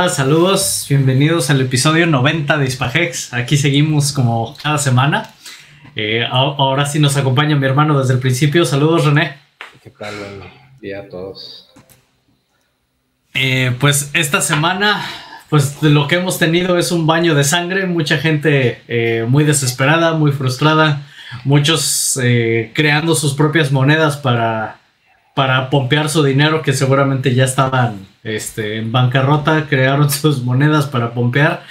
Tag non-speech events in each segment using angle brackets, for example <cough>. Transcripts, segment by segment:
Hola, saludos, bienvenidos al episodio 90 de Hispagex. Aquí seguimos como cada semana. Eh, ahora sí nos acompaña mi hermano desde el principio. Saludos, René. ¿Qué tal? Buen día a todos. Eh, pues esta semana, pues lo que hemos tenido es un baño de sangre. Mucha gente eh, muy desesperada, muy frustrada. Muchos creando sus propias monedas para para pompear su dinero que seguramente ya estaban este, en bancarrota, crearon <laughs> sus monedas para pompear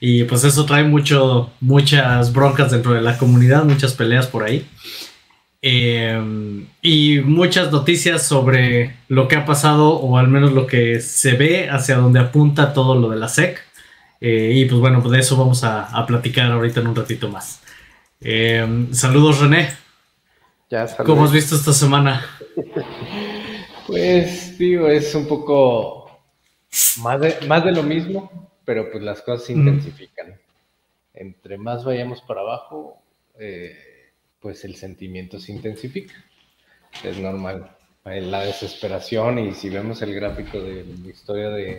y pues eso trae mucho, muchas broncas dentro de la comunidad, muchas peleas por ahí. Em, y muchas noticias sobre lo que ha pasado o al menos lo que se ve hacia donde apunta todo lo de la SEC. Eh, y pues bueno, pues de eso vamos a, platicar ahorita en un ratito más. Em, saludos René. Ya, ¿Cómo has visto esta semana? Pues, digo, es un poco más de, más de lo mismo, pero pues las cosas se intensifican. Entre más vayamos para abajo, eh, pues el sentimiento se intensifica. Es normal. La desesperación, y si vemos el gráfico de la historia de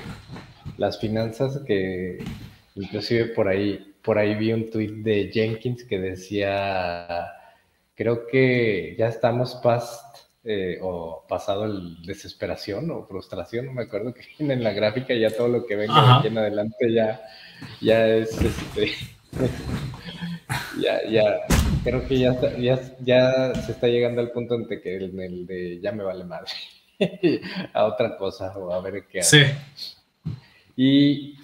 las finanzas, que inclusive por ahí, por ahí vi un tweet de Jenkins que decía, creo que ya estamos past eh, o pasado el desesperación o frustración, no me acuerdo que en la gráfica ya todo lo que venga de aquí en adelante ya, ya es este <laughs> ya, ya, creo que ya, ya, ya se está llegando al punto en que el, el de ya me vale madre <laughs> a otra cosa o a ver qué hace. Sí. Y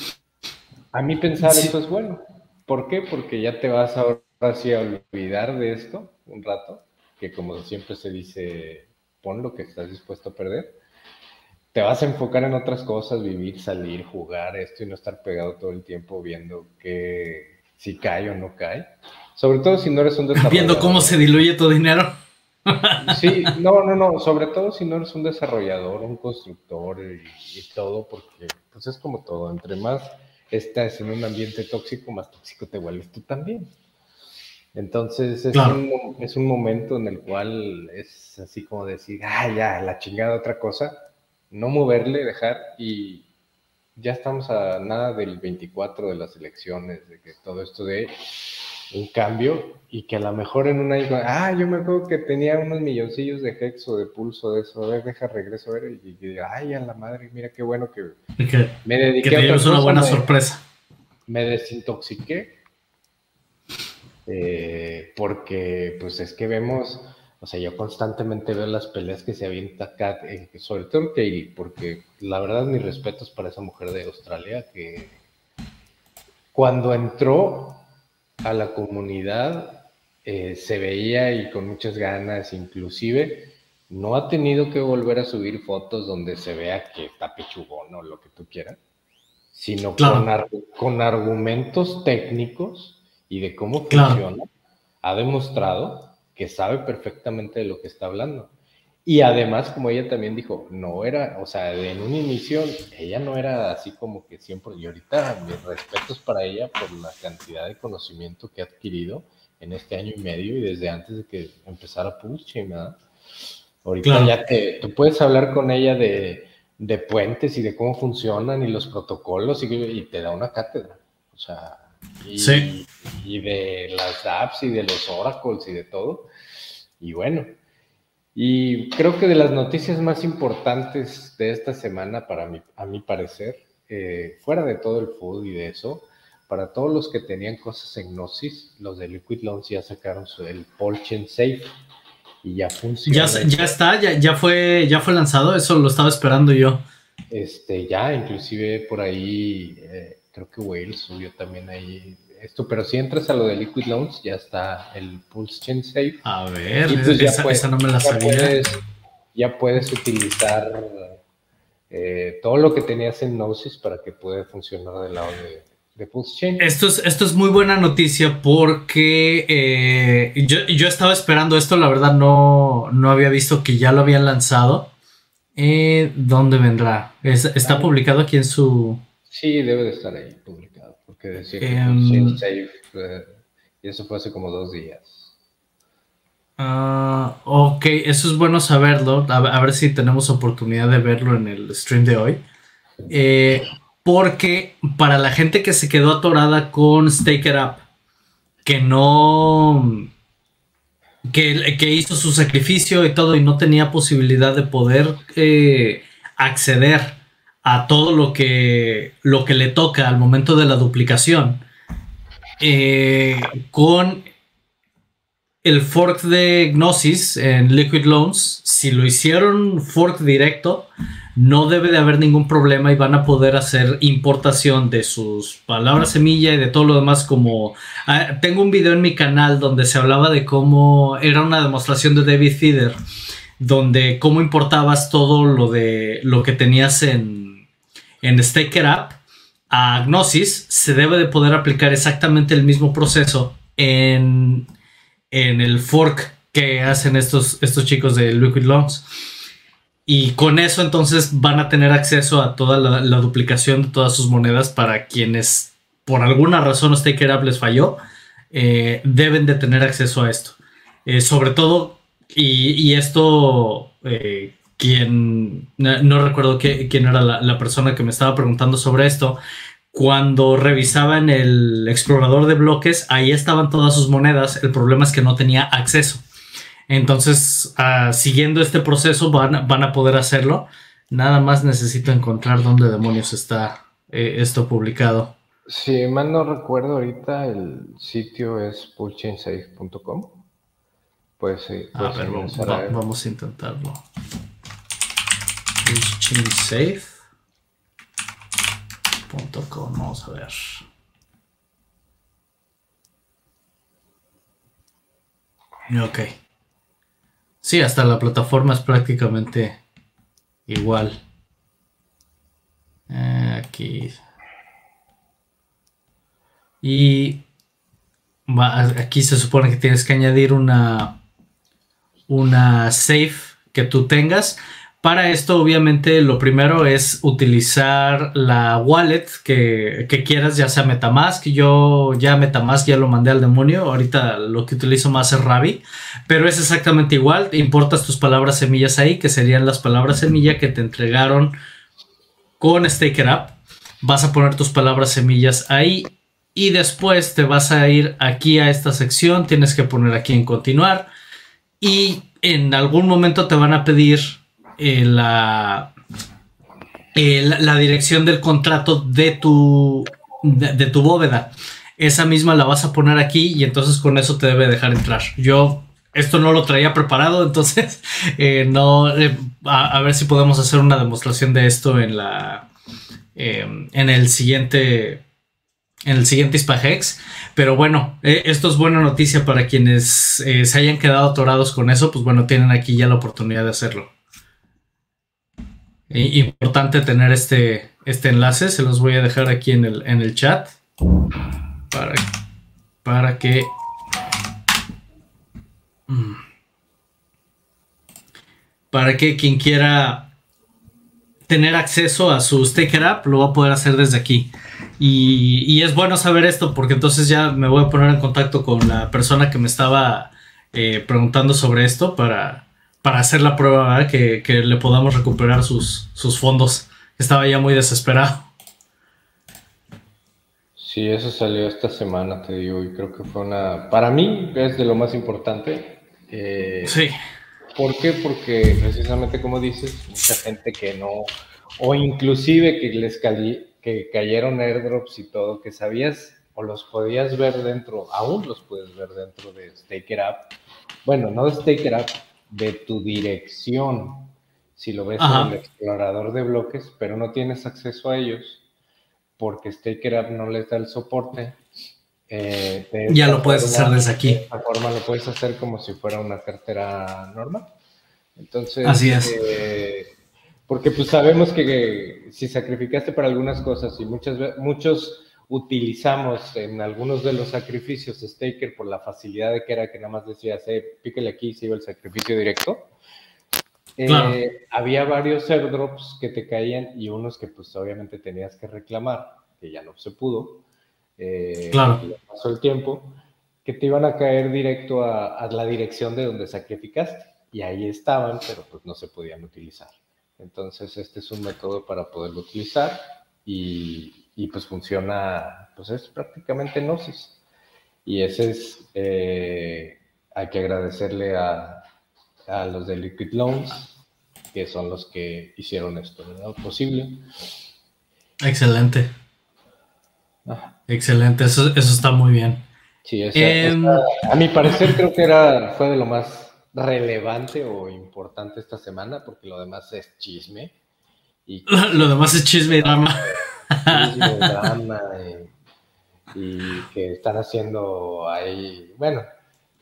a mí pensar eso es bueno. ¿Por qué? Porque ya te vas ahora sí a olvidar de esto un rato, que como siempre se dice, pon lo que estás dispuesto a perder. Te vas a enfocar en otras cosas, vivir, salir, jugar esto y no estar pegado todo el tiempo viendo que si cae o no cae. Sobre todo si no eres un desarrollador. Viendo cómo se diluye tu dinero. <laughs> Sí, no, no, no, sobre todo si no eres un desarrollador, un constructor y, todo, porque pues es como todo, entre más estás en un ambiente tóxico, más tóxico te vuelves tú también. Entonces es, un, es, un, momento en el cual es así como decir, ah, ya, la chingada otra cosa, no moverle, dejar y ya estamos a nada del 24 de las elecciones, de que todo esto de un cambio y que a lo mejor en una ah, yo me acuerdo que tenía unos milloncillos de Hex o de Pulso de eso, a ver, deja regreso a ver y, y ay, a la madre, mira qué bueno que, me dediqué que a una buena sorpresa. Me desintoxiqué eh, porque pues es que vemos, o sea, yo constantemente veo las peleas que se avienta eh, sobre todo Katie, porque la verdad mis respetos para esa mujer de Australia que cuando entró a la comunidad eh, se veía y con muchas ganas, inclusive no ha tenido que volver a subir fotos donde se vea que está pechugón o lo que tú quieras, sino con, con argumentos técnicos y de cómo funciona, ha demostrado que sabe perfectamente de lo que está hablando. Y además, como ella también dijo, no era, o sea, en un inicio, ella no era así como que siempre, y ahorita mis respetos para ella por la cantidad de conocimiento que ha adquirido en este año y medio y desde antes de que empezara Pulse, ¿verdad? Ahorita ya te, tú puedes hablar con ella de, de, puentes y de cómo funcionan y los protocolos y, y te da una cátedra. O sea, y, sí. y de las apps y de los oracles y de todo. Y bueno, y creo que de las noticias más importantes de esta semana, para mí, a mi parecer, eh, fuera de todo el food y de eso, para todos los que tenían cosas en Gnosis, los de Liquid Loans ya sacaron su, el Polchen Safe y ya funciona. Ya, ya está, ya, ya, fue, ya fue lanzado, eso lo estaba esperando yo. Este, ya, inclusive por ahí eh, creo que Wales subió también ahí esto, pero si entras a lo de Liquid Loans, ya está el Pulse Chain Safe. A ver, pues esa, no me la sabía. ya puedes utilizar eh, todo lo que tenías en Gnosis para que pueda funcionar del lado de, Pulse Chain. Esto es, esto es muy buena noticia porque eh, yo, estaba esperando esto, la verdad no, no había visto que ya lo habían lanzado. Eh, ¿Dónde vendrá? ¿Está publicado aquí en su, Sí, debe de estar ahí publicado, porque decía que um, safe, y eso fue hace como dos días. Ah, ok, eso es bueno saberlo. A, ver si tenemos oportunidad de verlo en el stream de hoy. Eh, Porque para la gente que se quedó atorada con Stake It Up, que no. Que, que, hizo su sacrificio y todo y no tenía posibilidad de poder eh, acceder a todo lo que, lo que le toca al momento de la duplicación. Eh, con el fork de Gnosis en Liquid Loans, si lo hicieron fork directo, no debe de haber ningún problema y van a poder hacer importación de sus palabras semilla y de todo lo demás como... Ah, tengo un video en mi canal donde se hablaba de cómo era una demostración de David Feeder, donde cómo importabas todo lo de lo que tenías en, en Staker App a Gnosis, se debe de poder aplicar exactamente el mismo proceso en en el fork que hacen estos, estos chicos de Liquid Loans. Y con eso entonces van a tener acceso a toda la, duplicación de todas sus monedas para quienes por alguna razón Staker App les falló, eh, deben de tener acceso a esto. Eh, sobre todo, y, esto, eh, quien, no, recuerdo quién era la, la, persona que me estaba preguntando sobre esto, cuando revisaba en el explorador de bloques, ahí estaban todas sus monedas. El problema es que no tenía acceso. Entonces, ah, siguiendo este proceso, van, a poder hacerlo. Nada más necesito encontrar dónde demonios está eh, esto publicado. Si mal no recuerdo ahorita, el sitio es pullchainsafe.com. Pues sí. A ver, vamos, a intentarlo. Pullchainsafe. Vamos a ver. Ok. Sí, hasta la plataforma es prácticamente igual. Eh, aquí. Y aquí se supone que tienes que añadir una, una safe que tú tengas. Para esto, obviamente, lo primero es utilizar la wallet que, quieras, ya sea Metamask. Yo ya Metamask ya lo mandé al demonio. Ahorita lo que utilizo más es Ravi. Pero es exactamente igual. Importas tus palabras semillas ahí, que serían las palabras semilla que te entregaron con Staker App. Vas a poner tus palabras semillas ahí. Y después te vas a ir aquí a esta sección. Tienes que poner aquí en continuar. Y en algún momento te van a pedir eh, la, la dirección del contrato de tu, de, tu bóveda. Esa misma la vas a poner aquí y entonces con eso te debe dejar entrar. Yo esto no lo traía preparado, entonces <laughs> eh, no eh, a, ver si podemos hacer una demostración de esto en la en el siguiente en el siguiente Hispagex. Pero bueno, esto es buena noticia para quienes se hayan quedado atorados con eso, pues bueno, tienen aquí ya la oportunidad de hacerlo importante tener este, este enlace, se los voy a dejar aquí en el, en el chat para, para que... Mm, para que quien quiera tener acceso a su sticker app lo va a poder hacer desde aquí. Y, y, es bueno saber esto porque entonces ya me voy a poner en contacto con la persona que me estaba eh, preguntando sobre esto para, para hacer la prueba, que, le podamos recuperar sus, sus fondos. Estaba ya muy desesperado. Sí, eso salió esta semana, te digo, y creo que fue una... Para mí es de lo más importante. Eh, sí. ¿Por qué? Porque precisamente como dices, mucha gente que no... O inclusive que les que cayeron airdrops y todo, que sabías o los podías ver dentro, aún los puedes ver dentro de Staker App. Bueno, no de Staker App, de tu dirección, si lo ves en el explorador de bloques, pero no tienes acceso a ellos porque StakerApp no les da el soporte. Eh, ya lo puedes hacer desde aquí. De esta forma lo puedes hacer como si fuera una cartera normal. Entonces, Así es. Eh, porque pues sabemos que, si sacrificaste para algunas cosas y muchas muchos utilizamos en algunos de los sacrificios Staker por la facilidad de que era que nada más decías, eh, píquele aquí y se iba el sacrificio directo. Eh, había varios airdrops que te caían y unos que pues obviamente tenías que reclamar, que ya no se pudo. Eh, claro. Pasó el tiempo, que te iban a caer directo a, a, la dirección de donde sacrificaste. Y ahí estaban, pero pues no se podían utilizar. Entonces este es un método para poderlo utilizar y, y, pues funciona, pues es prácticamente Gnosis. Y ese es, eh, hay que agradecerle a, a, los de Liquid Loans, que son los que hicieron esto posible. Excelente. Excelente, eso, eso está muy bien. Sí, em, a mi parecer creo que era, fue de lo más relevante o importante esta semana, porque lo demás es chisme. Y <laughs> lo demás es chisme y drama. Drama y, que están haciendo ahí, bueno,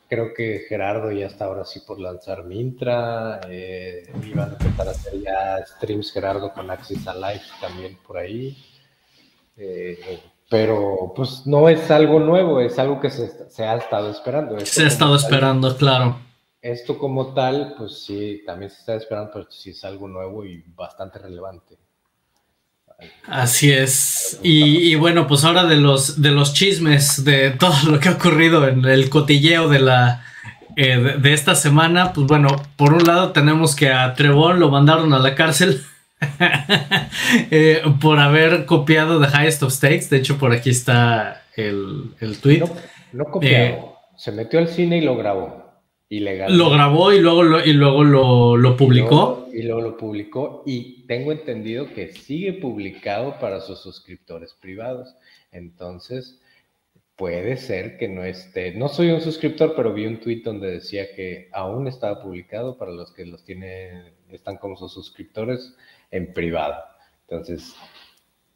creo que Gerardo ya está ahora sí por lanzar Mintra, eh, iban a empezar a hacer ya streams Gerardo con Axis Alive también por ahí. Eh, pero pues no es algo nuevo, es algo que se, ha estado esperando. se ha estado esperando, claro. Esto como tal, pues sí, también se está esperando, pero sí es algo nuevo y bastante relevante. Así es. Y, bueno, pues ahora de los, de los chismes, de <laughs> todo lo que ha ocurrido en el cotilleo de la eh, de, esta semana, pues bueno, por un lado tenemos que a Trevor lo mandaron a la cárcel <laughs> eh, por haber copiado The Highest of Stakes. De hecho, por aquí está el, el tweet. No, copiado, eh, se metió al cine y lo grabó. Ilegal. Lo grabó y luego lo, y luego lo, publicó. Y luego, lo publicó y tengo entendido que sigue publicado para sus suscriptores privados. Entonces, puede ser que no esté. No soy un suscriptor, pero vi un tweet donde decía que aún estaba publicado para los que los tienen, están como sus suscriptores en privado. Entonces,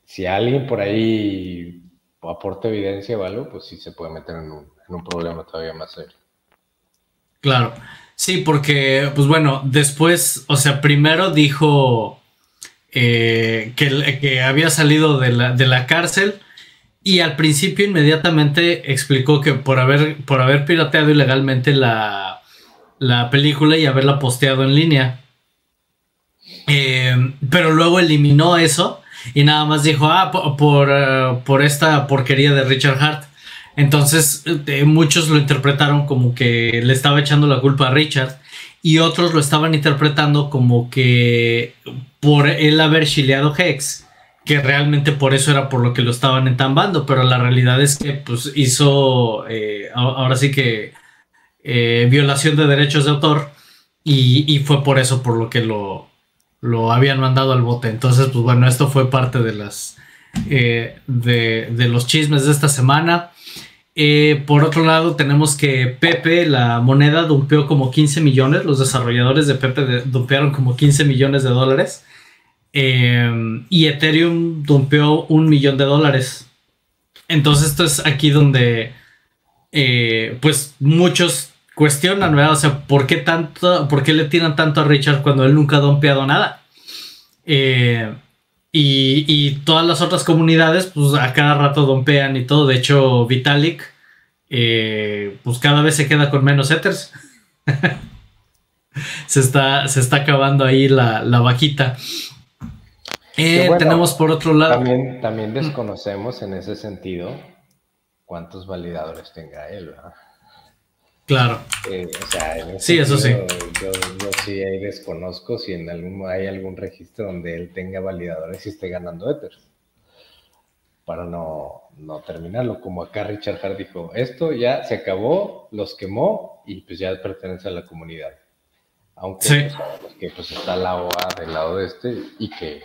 si alguien por ahí aporta evidencia o algo, pues sí se puede meter en un, en un problema todavía más serio. Claro. Sí, porque, pues bueno, después, o sea, primero dijo eh, que, que, había salido de la, de la, cárcel y al principio inmediatamente explicó que por haber, por haber pirateado ilegalmente la, la película y haberla posteado en línea. Eh, pero luego eliminó eso y nada más dijo, ah, por, eh, por, esta porquería de Richard Hart. Entonces, eh, muchos lo interpretaron como que le estaba echando la culpa a Richard y otros lo estaban interpretando como que por él haber chileado Hex, que realmente por eso era por lo que lo estaban entambando, pero la realidad es que pues hizo, ahora sí que, violación de derechos de autor y, y, fue por eso por lo que lo, lo habían mandado al bote. Entonces, pues bueno, esto fue parte de las eh, de, los chismes de esta semana. Eh, por otro lado, tenemos que Pepe, la moneda, dumpeó como 15 millones. Los desarrolladores de Pepe dumpearon como 15 millones de dólares. Eh, y Ethereum dumpeó un millón de dólares. Entonces, esto es aquí donde, pues, muchos cuestionan, ¿verdad? O sea, ¿por qué tanto, por qué le tiran tanto a Richard cuando él nunca ha dompeado nada? Eh, y, todas las otras comunidades, pues a cada rato dompean y todo. De hecho, Vitalik, eh, pues cada vez se queda con menos ethers. <laughs> se, está, se está acabando ahí la, vaquita. Eh, tenemos por otro lado. También, también desconocemos en ese sentido cuántos validadores tenga él, ¿verdad? Claro. Eh, o sea, en sí, eso sí. Yo, sí ahí desconozco si en algún, hay algún registro donde él tenga validadores y esté ganando Ether. Para no, no terminarlo. Como acá Richard Hart dijo, esto ya se acabó, los quemó y pues ya pertenece a la comunidad. Aunque sí. pues, que pues está la OA del lado de este y que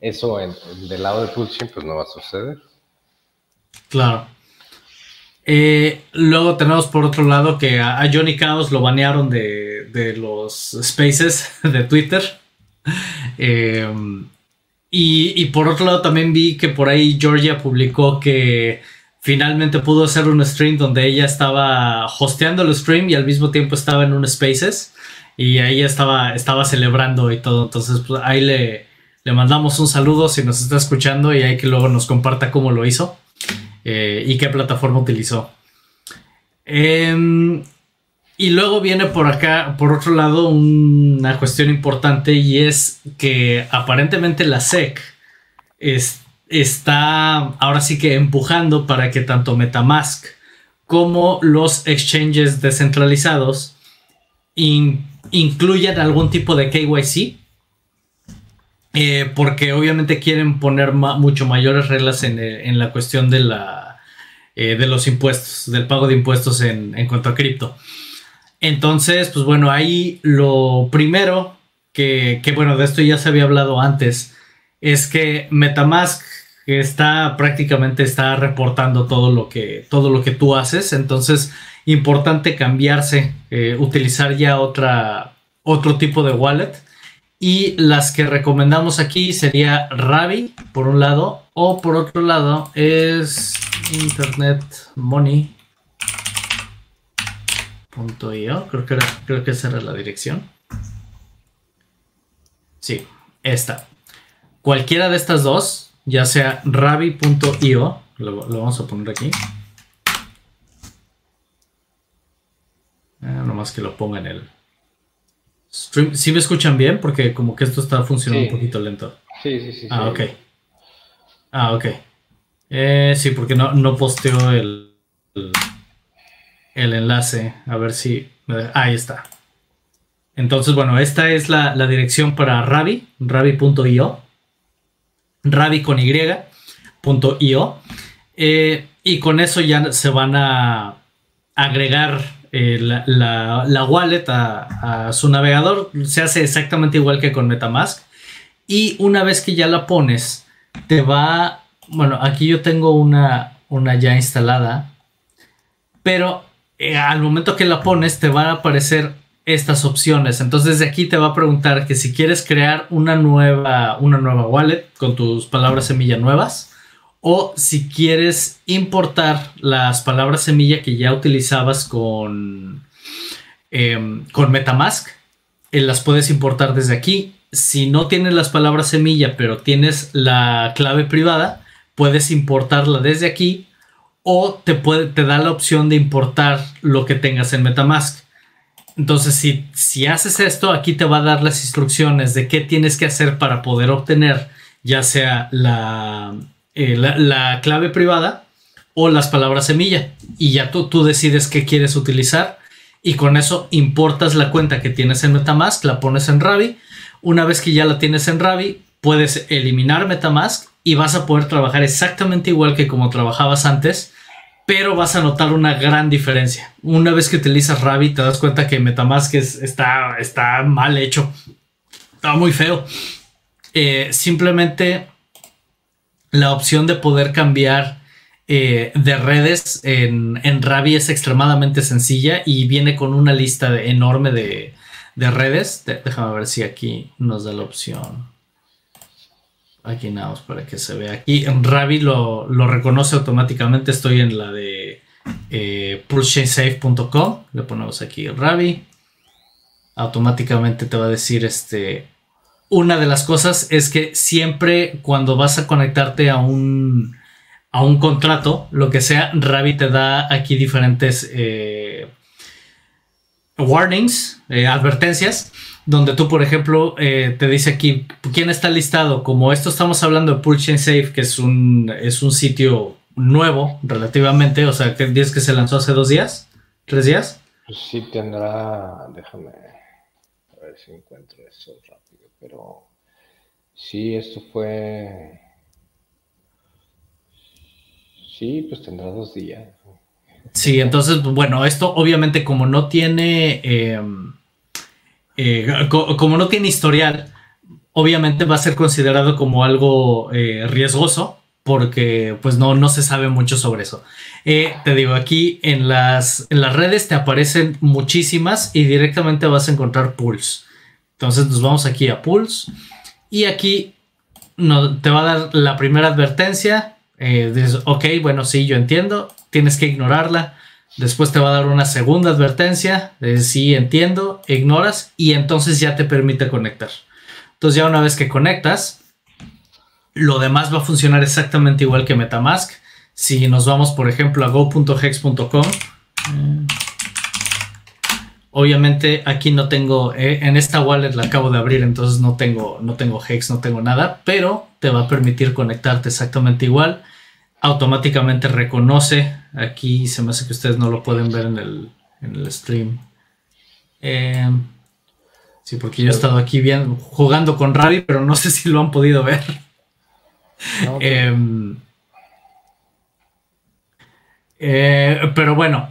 eso en, del lado de Pulsion pues no va a suceder. Claro. Eh, luego tenemos por otro lado que a, Johnny Chaos lo banearon de, los spaces <laughs> de Twitter. Eh, y, por otro lado también vi que por ahí Georgia publicó que finalmente pudo hacer un stream donde ella estaba hosteando el stream y al mismo tiempo estaba en un spaces y ahí estaba, estaba celebrando y todo. Entonces pues, ahí le, le mandamos un saludo si nos está escuchando y hay que luego nos comparta cómo lo hizo. Eh, y qué plataforma utilizó. Em, y luego viene por acá, por otro lado, una cuestión importante y es que aparentemente la SEC está ahora sí que empujando para que tanto Metamask como los exchanges descentralizados incluyan algún tipo de KYC eh, porque obviamente quieren poner mucho mayores reglas en, la cuestión de, la, de los impuestos, del pago de impuestos en, cuanto a cripto. Entonces, pues bueno, ahí lo primero que, bueno, de esto ya se había hablado antes, es que Metamask está prácticamente está reportando todo lo que, todo lo que tú haces. Entonces, importante cambiarse, eh, utilizar ya otra, otro tipo de wallet. Y las que recomendamos aquí sería Ravi, por un lado, o por otro lado es Internet Money. Creo que, creo que esa era la dirección. Sí, esta. Cualquiera de estas dos, ya sea ravi.io, lo, lo, vamos a poner aquí. Ah, nomás que lo ponga en el stream. ¿Sí me escuchan bien? Porque como que esto está funcionando un poquito lento. Sí, sí, sí. Ah, ok. Ah, ok. Eh, sí, porque no, no posteo el, el, enlace. A ver si... Ahí está. Entonces, bueno, esta es la, la dirección para Ravi, ravi.io rabi con y.io. Eh, y con eso ya se van a agregar eh, la, wallet a, su navegador. Se hace exactamente igual que con Metamask. Y una vez que ya la pones, te va. Bueno, aquí yo tengo una, una ya instalada. Pero eh, al momento que la pones, te van a aparecer estas opciones. Entonces de aquí te va a preguntar que si quieres crear una nueva, una nueva wallet con tus palabras semilla nuevas o si quieres importar las palabras semilla que ya utilizabas con, em, con Metamask, eh, las puedes importar desde aquí. Si no tienes las palabras semilla pero tienes la clave privada, puedes importarla desde aquí o te, te da la opción de importar lo que tengas en Metamask. Entonces, si, si haces esto, aquí te va a dar las instrucciones de qué tienes que hacer para poder obtener ya sea la, eh, la, clave privada o las palabras semilla. Y ya tú, tú decides qué quieres utilizar. Y con eso importas la cuenta que tienes en Metamask, la pones en Ravi. Una vez que ya la tienes en Ravi, puedes eliminar Metamask y vas a poder trabajar exactamente igual que como trabajabas antes pero vas a notar una gran diferencia. Una vez que utilizas Rabbit, te das cuenta que Metamask está, está mal hecho. Está muy feo. Eh, simplemente la opción de poder cambiar eh, de redes en, en Ravi es extremadamente sencilla y viene con una lista enorme de, redes. déjame ver si aquí nos da la opción. Aquí nada para que se vea. Aquí en Ravi lo, reconoce automáticamente. Estoy en la de eh. Le ponemos aquí Ravi. Automáticamente te va a decir este. Una de las cosas es que siempre cuando vas a conectarte a un, a un contrato, lo que sea, Ravi te da aquí diferentes eh, warnings, eh, advertencias donde tú, por ejemplo, eh, te dice aquí quién está listado. Como esto estamos hablando de Pull Chain Safe, que es un, es un sitio nuevo relativamente, o sea, que dices que se lanzó hace dos días, tres días. Pues sí tendrá, déjame a ver si encuentro eso pero sí, esto fue, sí, pues tendrá dos días. Sí, entonces, bueno, esto obviamente como no tiene... Em, eh, como no tiene historial, obviamente va a ser considerado como algo eh, riesgoso porque pues no, no se sabe mucho sobre eso. Eh, te digo, aquí en las, en las redes te aparecen muchísimas y directamente vas a encontrar Pulse. Entonces nos vamos aquí a Pulse y aquí no, te va a dar la primera advertencia. dices, ok, bueno, sí, yo entiendo, tienes que ignorarla. Después te va a dar una segunda advertencia de sí entiendo, ignoras y entonces ya te permite conectar. Entonces ya una vez que conectas, lo demás va a funcionar exactamente igual que Metamask. Si nos vamos por ejemplo a go.hex.com, eh, obviamente aquí no tengo, eh, en esta wallet la acabo de abrir, entonces no tengo, no tengo Hex, no tengo nada, pero te va a permitir conectarte exactamente igual automáticamente reconoce. Aquí se me hace que ustedes no lo pueden ver en el, stream. Eh, Sí, porque yo he estado aquí bien jugando con Ravi, pero no sé si lo han podido ver. Em, eh, pero bueno,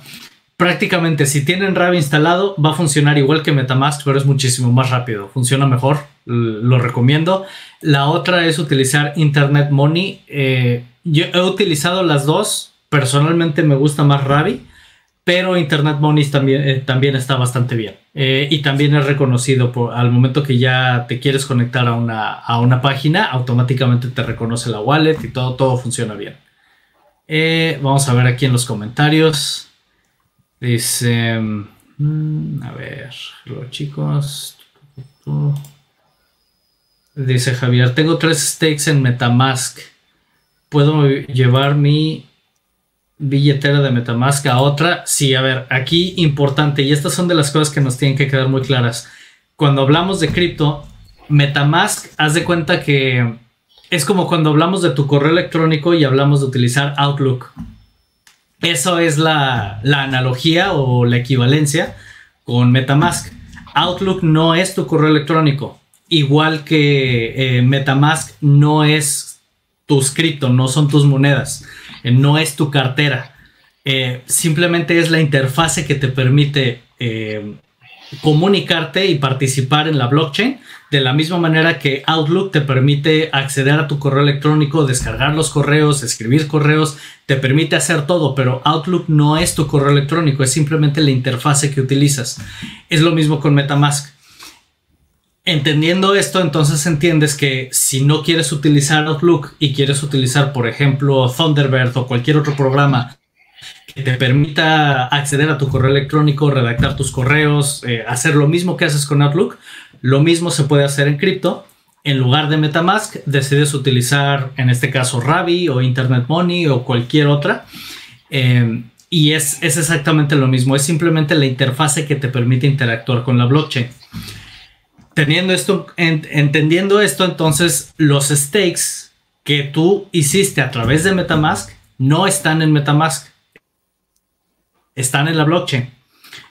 prácticamente si tienen Ravi instalado va a funcionar igual que Metamask, pero es muchísimo más rápido, funciona mejor, lo recomiendo. La otra es utilizar Internet Money. Eh, yo he utilizado las dos, personalmente me gusta más Ravi, pero Internet Money también, eh, también está bastante bien. Eh, y también es reconocido por, al momento que ya te quieres conectar a una, a una página, automáticamente te reconoce la wallet y todo, todo funciona bien. vamos a ver aquí en los comentarios. Dice, mm, a ver, los chicos. Dice Javier, tengo tres stakes en Metamask. ¿Puedo llevar mi billetera de Metamask a otra? Sí, a ver, aquí importante, y estas son de las cosas que nos tienen que quedar muy claras. Cuando hablamos de cripto, Metamask, haz de cuenta que es como cuando hablamos de tu correo electrónico y hablamos de utilizar Outlook. Eso es la, analogía o la equivalencia con Metamask. Outlook no es tu correo electrónico, igual que eh, Metamask no es tu cripto, no son tus monedas, eh, no es tu cartera. Eh, simplemente es la interfase que te permite comunicarte y participar en la blockchain de la misma manera que Outlook te permite acceder a tu correo electrónico, descargar los correos, escribir correos, te permite hacer todo, pero Outlook no es tu correo electrónico, es simplemente la interfase que utilizas. Es lo mismo con Metamask. Entendiendo esto, entonces entiendes que si no quieres utilizar Outlook y quieres utilizar, por ejemplo, Thunderbird o cualquier otro programa te permita acceder a tu correo electrónico, redactar tus correos, eh, hacer lo mismo que haces con Outlook, lo mismo se puede hacer en cripto. En lugar de Metamask, decides utilizar, en este caso, Ravi o Internet Money o cualquier otra. Eh, y es, es, exactamente lo mismo. Es simplemente la interfase que te permite interactuar con la blockchain. Teniendo esto, entendiendo esto, entonces los stakes que tú hiciste a través de Metamask no están en Metamask. Están en la blockchain.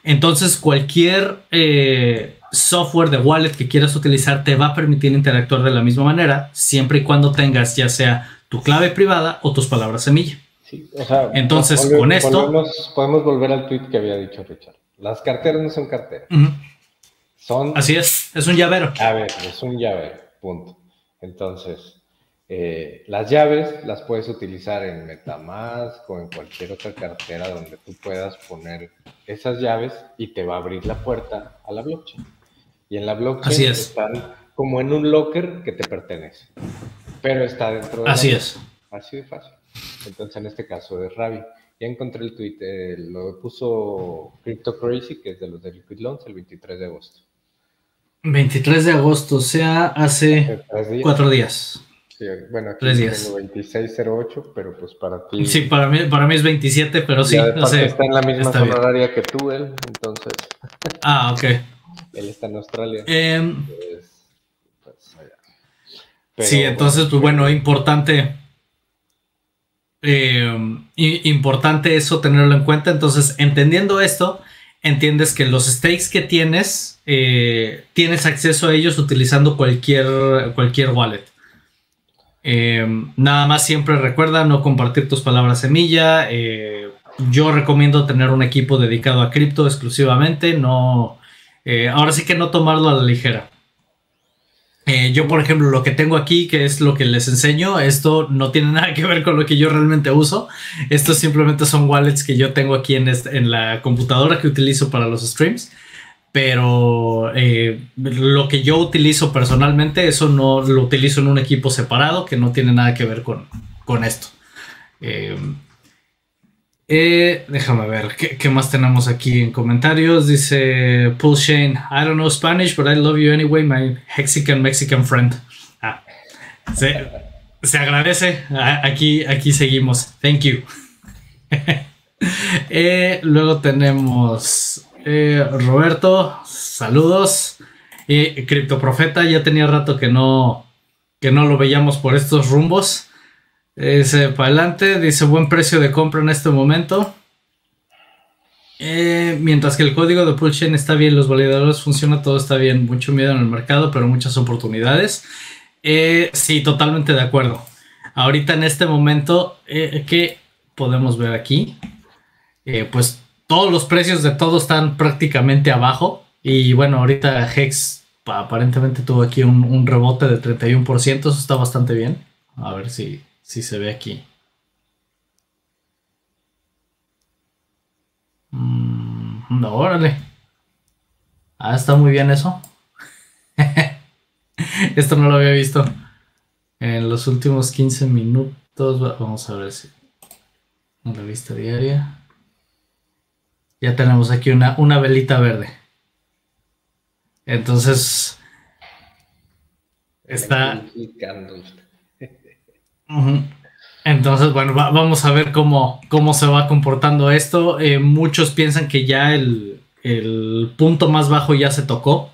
Entonces cualquier eh, software de wallet que quieras utilizar te va a permitir interactuar de la misma manera, siempre y cuando tengas ya sea tu clave privada o tus palabras semilla. Entonces, con esto... Podemos, volver al tweet que había dicho Richard. Las carteras no son carteras. Son... Así es, es un llavero. A ver, es un llavero, punto. Entonces, eh, las llaves las puedes utilizar en Metamask o en cualquier otra cartera donde tú puedas poner esas llaves y te va a abrir la puerta a la blockchain. Y en la blockchain están como en un locker que te pertenece, pero está dentro de Así es. Así de fácil. Entonces, en este caso de Ravi, ya encontré el tweet, eh, lo puso Crypto Crazy, que es de los de Liquid Loans, el 23 de agosto. 23 de agosto, o sea, hace cuatro días. Sí, bueno, aquí Tres días. tengo 2608, pero pues para ti. Sí, para mí, para mí es 27, pero sí. No sé, está en la misma zona horaria que tú, él, entonces. Ah, ok. Él está en Australia. Em, pues, sí, entonces, pues bueno, importante. Em, importante eso tenerlo en cuenta. Entonces, entendiendo esto, entiendes que los stakes que tienes, eh, tienes acceso a ellos utilizando cualquier, cualquier wallet. Em, nada más siempre recuerda no compartir tus palabras semilla. Eh, yo recomiendo tener un equipo dedicado a cripto exclusivamente, no eh, ahora sí que no tomarlo a la ligera. Eh, yo, por ejemplo, lo que tengo aquí, que es lo que les enseño, esto no tiene <laughs> nada que ver con lo que yo realmente uso. Estos simplemente son wallets que yo tengo aquí en, en la computadora que utilizo para los streams. Pero eh, lo que yo utilizo personalmente, eso no lo utilizo en un equipo separado que no tiene nada que ver con, con esto. Eh, déjame ver, ¿qué, más tenemos aquí en comentarios? Dice Paul Shane, I don't know Spanish, but I love you anyway, my Mexican Mexican friend. Ah, se, agradece, ah, aquí, aquí seguimos. Thank you. <laughs> Eh, luego tenemos eh, Roberto, saludos. Y Criptoprofeta, ya tenía rato que no, que no lo veíamos por estos rumbos. Dice, para adelante, dice buen precio de compra en este momento. Eh, mientras que el código de Pulsion está bien, los validadores funcionan, todo está bien, mucho miedo en el mercado, pero muchas oportunidades. Eh, sí, totalmente de acuerdo. Ahorita en este momento, eh, ¿qué podemos ver aquí? pues todos los precios de todo están prácticamente abajo. Y bueno, ahorita Hex aparentemente tuvo aquí un, rebote de 31%, eso está bastante bien. A ver si, si se ve aquí. Mm, no, órale. Ah, está muy bien eso. <laughs> Esto no lo había visto. En los últimos 15 minutos. Vamos a ver si. Una vista diaria. Ya tenemos aquí una, una velita verde. Entonces. Está. Entonces, bueno, vamos a ver cómo, cómo se va comportando esto. Eh, muchos piensan que ya el, punto más bajo ya se tocó.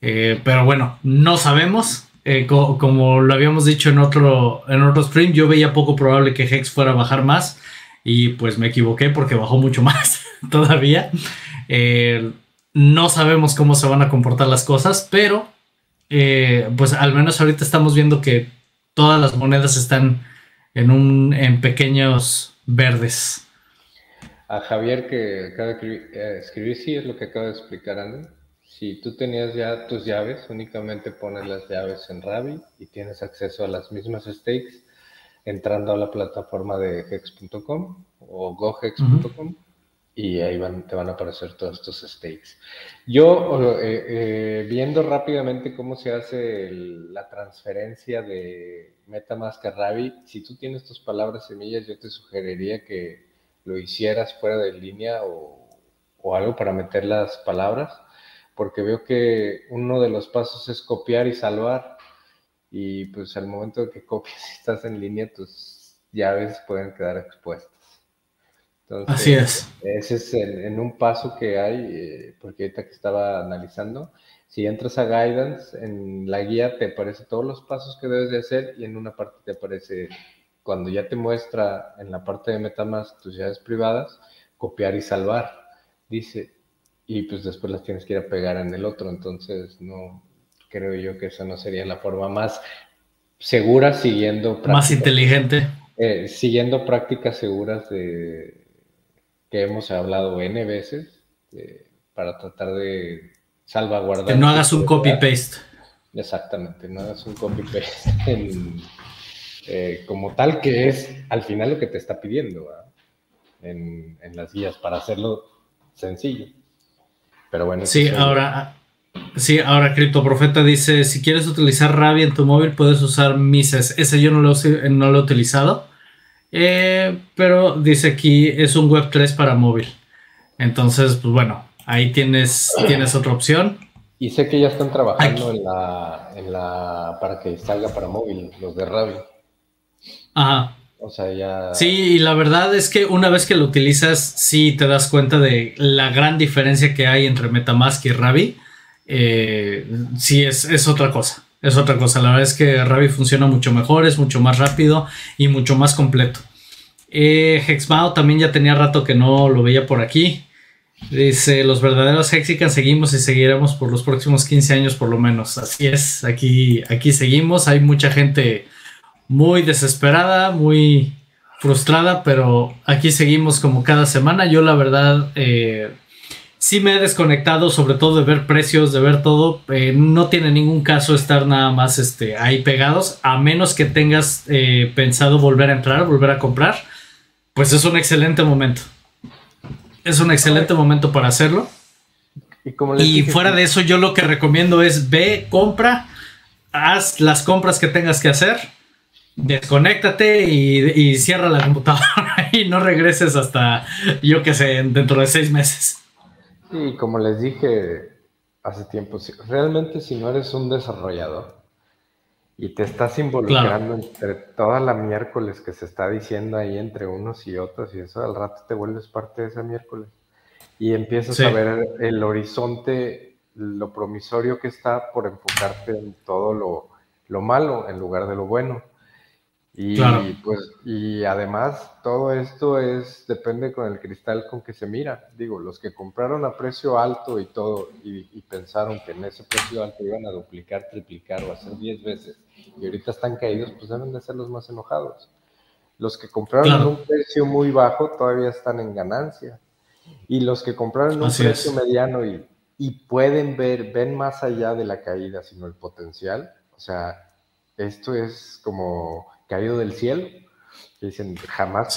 Eh, pero bueno, no sabemos. Eh, como lo habíamos dicho en otro, en otro stream, yo veía poco probable que Hex fuera a bajar más. Y pues me equivoqué porque bajó mucho <laughs> más <laughs> todavía. no sabemos cómo se van a comportar las cosas, pero pues al menos ahorita estamos viendo que todas las monedas están en, un, en pequeños verdes. A Javier que acaba de escribir, sí es lo que acaba de explicar Andy. Si tú tenías ya tus llaves, únicamente pones las llaves en Ravi y tienes acceso a las mismas stakes entrando a la plataforma de hex.com o gohex.com y ahí van, te van a aparecer todos estos stakes. Yo, eh, eh, viendo rápidamente cómo se hace la transferencia de MetaMask a Ravi, si tú tienes tus palabras semillas, yo te sugeriría que lo hicieras fuera de línea o, algo para meter las palabras, porque veo que uno de los pasos es copiar y salvar, y pues al momento de que copias y estás en línea, tus llaves pueden quedar expuestas. Así es. Ese es en un paso que hay, eh, porque ahorita que estaba analizando, si entras a Guidance, en la guía te aparece todos los pasos que debes de hacer y en una parte te aparece, cuando ya te muestra en la parte de MetaMask tus llaves privadas, copiar y salvar, dice, y pues después las tienes que ir a pegar en el otro, entonces no creo yo que esa no sería la forma más segura siguiendo más inteligente. eh, siguiendo prácticas seguras de que hemos hablado n veces para tratar de salvaguardar. Que no hagas un copy-paste. Exactamente, no hagas un copy-paste <laughs> eh, como tal, que es al final lo que te está pidiendo en, las guías para hacerlo sencillo. Pero bueno. Sí, ahora, sí, ahora Profeta dice, si quieres utilizar Ravi en tu móvil, puedes usar Mises. Ese yo no lo, no lo he utilizado. Eh, pero dice aquí, es un Web 3 para móvil. Entonces, pues bueno, Ahí tienes, tienes otra opción. Y sé que ya están trabajando en la, en la, para que salga para móvil, los de Ravi. Ajá. O sea, ya. Sí, y la verdad es que una vez que lo utilizas, sí te das cuenta de la gran diferencia que hay entre Metamask y Ravi. Eh, sí, es, es otra cosa. Es otra cosa. La verdad es que Ravi funciona mucho mejor, es mucho más rápido y mucho más completo. Eh, Hexmao también ya tenía rato que no lo veía por aquí. Dice, los verdaderos Hexicans seguimos y seguiremos por los próximos 15 años por lo menos. Así es, aquí, aquí seguimos. Hay mucha gente muy desesperada, muy frustrada, pero aquí seguimos como cada semana. Yo la verdad eh, sí me he desconectado, sobre todo de ver precios, de ver todo. Eh, no tiene ningún caso estar nada más este, ahí pegados, a menos que tengas eh, pensado volver a entrar, volver a comprar. Pues es un excelente momento es un excelente momento para hacerlo. Y, fuera de eso, yo lo que recomiendo es ve, compra, haz las compras que tengas que hacer, desconéctate y, cierra la computadora <laughs> y no regreses hasta, yo qué sé, dentro de seis meses. Sí, como les dije hace tiempo, realmente si no eres un desarrollador, y te estás involucrando entre toda la miércoles que se está diciendo ahí entre unos y otros y eso al rato te vuelves parte de esa miércoles y empiezas a ver el, horizonte, lo promisorio que está por enfocarte en todo lo, malo en lugar de lo bueno. Y pues, y además todo esto es, depende con el cristal con que se mira. Digo, los que compraron a precio alto y todo, y, pensaron que en ese precio alto iban a duplicar, triplicar o hacer 10 veces, y ahorita están caídos, pues deben de ser los más enojados. Los que compraron a un precio muy bajo todavía están en ganancia. Y los que compraron un precio mediano y, y pueden ver, ven más allá de la caída, sino el potencial. O sea, esto es como caído del cielo. dicen, jamás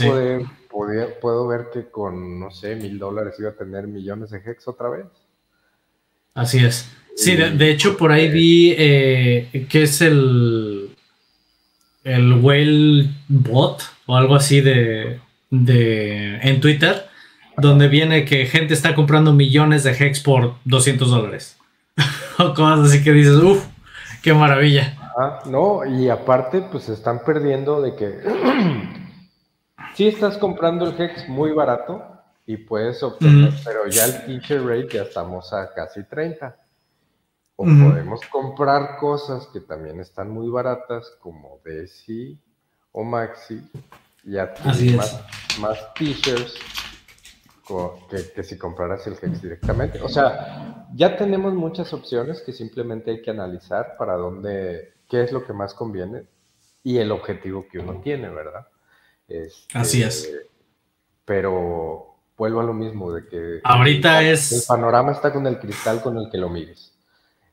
puedo ver que con, no sé, mil dólares iba a tener millones de hex otra vez. Así es. Sí, de, hecho por ahí vi eh, que es el el Whale Bot o algo así de, de en Twitter, donde viene que gente está comprando millones de hex por 200 dólares. <laughs> o cosas así que dices, uff, qué maravilla no, y aparte, pues se están perdiendo de que <clears throat> si estás comprando el Hex muy barato y puedes obtener, pero ya el teacher rate ya estamos a casi 30. O podemos comprar cosas que también están muy baratas, como Desi o Maxi, y adquirir más, más t-shirts que, si compraras el Hex directamente. O sea, ya tenemos muchas opciones que simplemente hay que analizar para dónde, qué es lo que más conviene y el objetivo que uno tiene, ¿verdad? Este, Así es. Pero vuelvo a lo mismo, de que... Ahorita es... El panorama está con el cristal con el que lo mires.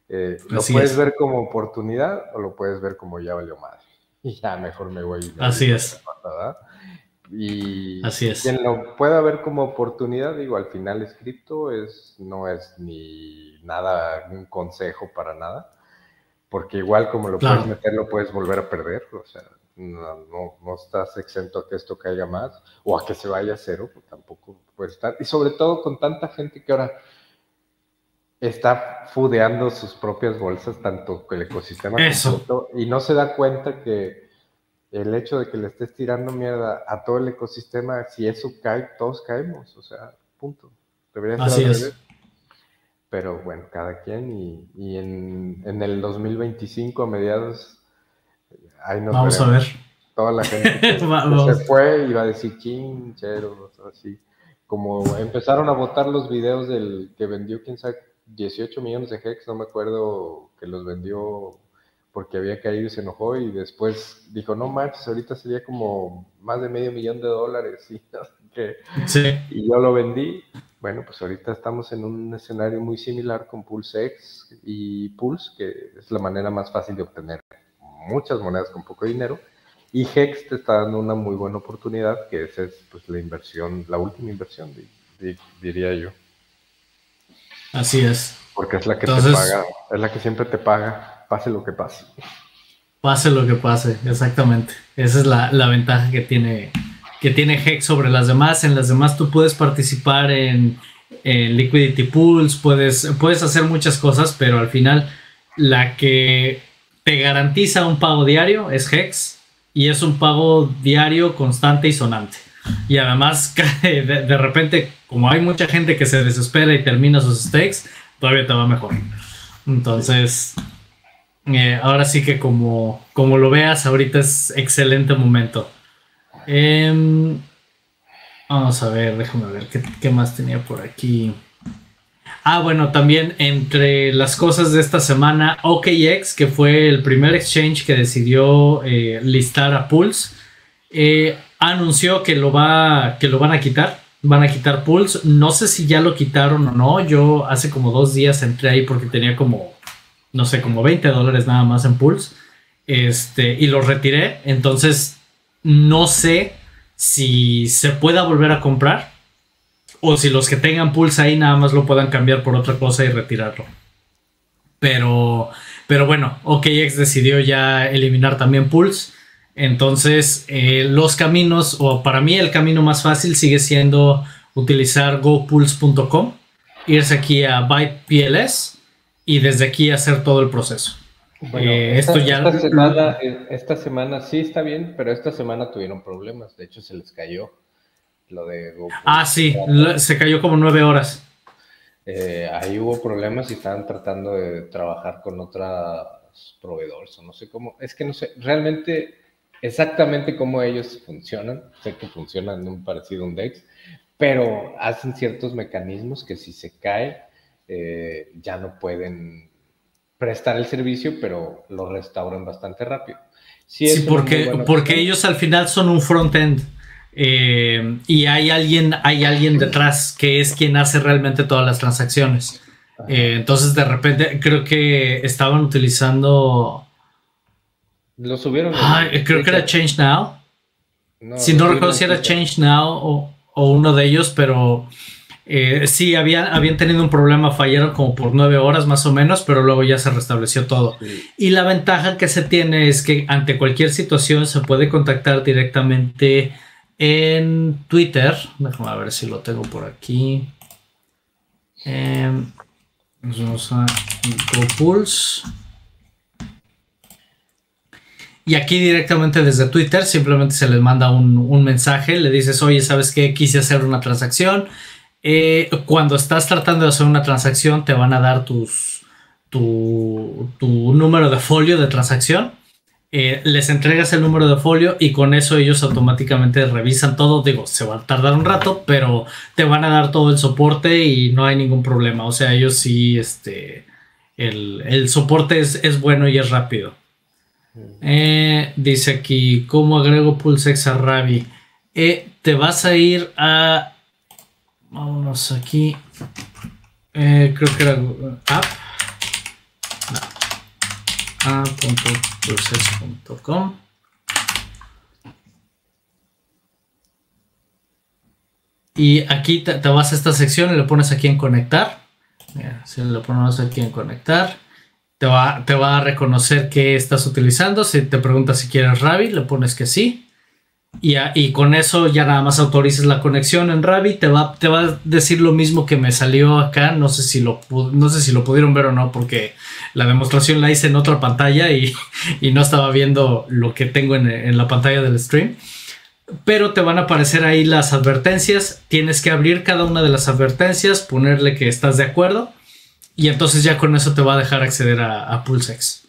Eh, lo puedes ver como oportunidad o lo puedes ver como ya valió madre. <laughs> Y ya mejor me voy. Así es. Y Así es. quien lo pueda ver como oportunidad, digo, al final es cripto, es, no es ni nada, un consejo para nada porque igual como lo puedes meter, lo puedes volver a perder, o sea, no, no, estás exento a que esto caiga más o a que se vaya a cero, pues tampoco puede estar. Y sobre todo con tanta gente que ahora está fudeando sus propias bolsas, tanto el ecosistema Eso. y no se da cuenta que el hecho de que le estés tirando mierda a todo el ecosistema, si eso cae, todos caemos, o sea, punto. Debería ser Así es. Pero bueno, cada quien y, en, el 2025 a mediados, ahí nos Vamos a ver. Toda la gente <laughs> que, se fue iba a decir chincheros, así. Como empezaron a votar los videos del que vendió, quién sabe, 18 millones de hex, no me acuerdo que los vendió porque había caído y se enojó y después dijo, no manches, ahorita sería como más de medio millón de dólares <laughs> y, y yo lo vendí bueno, pues ahorita estamos en un escenario muy similar con PulseX y Pulse, que es la manera más fácil de obtener muchas monedas con poco dinero. Y Hex te está dando una muy buena oportunidad, que esa es pues, la inversión, la última inversión, diría yo. Así es. Porque es la que te paga, es la que siempre te paga, pase lo que pase. Pase lo que pase, exactamente. Esa es la, la ventaja que tiene que tiene Hex sobre las demás. En las demás tú puedes participar en, liquidity pools, puedes, puedes hacer muchas cosas, pero al final la que te garantiza un pago diario es Hex y es un pago diario constante y sonante. Y además, <laughs> de, de repente, como hay mucha gente que se desespera y termina sus stakes, todavía te va mejor. Entonces, eh, ahora sí que como, como lo veas, ahorita es excelente momento. Em, vamos a ver, déjame ver ¿qué, más tenía por aquí. Ah, bueno, también entre las cosas de esta semana, OKX, que fue el primer exchange que decidió eh, listar a Pulse, eh, anunció que lo, va, que lo van a quitar. Van a quitar Pulse. No sé si ya lo quitaron o no. Yo hace como dos días entré ahí porque tenía como, no sé, como 20 dólares nada más en Pulse. Este, y lo retiré. Entonces no sé si se pueda volver a comprar o si los que tengan Pulse ahí nada más lo puedan cambiar por otra cosa y retirarlo. Pero, pero bueno, OKX decidió ya eliminar también Pulse. Entonces, eh, los caminos, o para mí el camino más fácil sigue siendo utilizar gopulse.com, irse aquí a BytePLS y desde aquí hacer todo el proceso. Eh, esta, esto ya... esta, semana, eh, esta semana sí está bien, pero esta semana tuvieron problemas. De hecho, se les cayó lo de Ah, sí, se cayó como nueve horas. Eh, ahí hubo problemas y estaban tratando de trabajar con otros proveedores o no sé cómo. Es que no sé, realmente exactamente cómo ellos funcionan. Sé que funcionan en un parecido a un DEX, pero hacen ciertos mecanismos que si se cae, eh, ya no pueden prestar el servicio, pero lo restauran bastante rápido. Sí, porque, porque ellos al final son un front-end. Eh, y hay alguien, hay alguien detrás que es quien hace realmente todas las transacciones. Eh, entonces, de repente, creo que estaban utilizando. Lo subieron. creo que era Change Now. si no recuerdo si era Change Now o, o, uno de ellos, pero eh, sí, habían, habían tenido un problema, fallaron como por nueve horas más o menos, pero luego ya se restableció todo. Y la ventaja que se tiene es que ante cualquier situación se puede contactar directamente en Twitter. Déjame ver si lo tengo por aquí. Eh, vamos a GoPulse. Y aquí directamente desde Twitter simplemente se les manda un, un mensaje, le dices, oye, ¿sabes qué? Quise hacer una transacción eh, cuando estás tratando de hacer una transacción, te van a dar tus, tu, número de folio de transacción. Eh, les entregas el número de folio y con eso ellos automáticamente revisan todo. Digo, se va a tardar un rato, pero te van a dar todo el soporte y no hay ningún problema. O sea, ellos sí, este, el, soporte es, bueno y es rápido. Eh, dice aquí, ¿cómo agrego PulseX a Ravi? te vas a ir a Vámonos aquí. Eh, creo que era app. No. Y aquí te, vas a esta sección y le pones aquí en conectar. si le ponemos aquí en conectar, te va, te va a reconocer que estás utilizando. Si te pregunta si quieres Rabbit, le pones que sí. Y, con eso ya nada más autorices la conexión en Rabbit, te va, a decir lo mismo que me salió acá, no sé si lo, no sé si lo pudieron ver o no, porque la demostración la hice en otra pantalla <laughs> y, no estaba viendo lo que tengo en, en, la pantalla del stream. Pero te van a aparecer ahí las advertencias, tienes que abrir cada una de las advertencias, ponerle que estás de acuerdo y entonces ya con eso te va a dejar acceder a, a PulseX.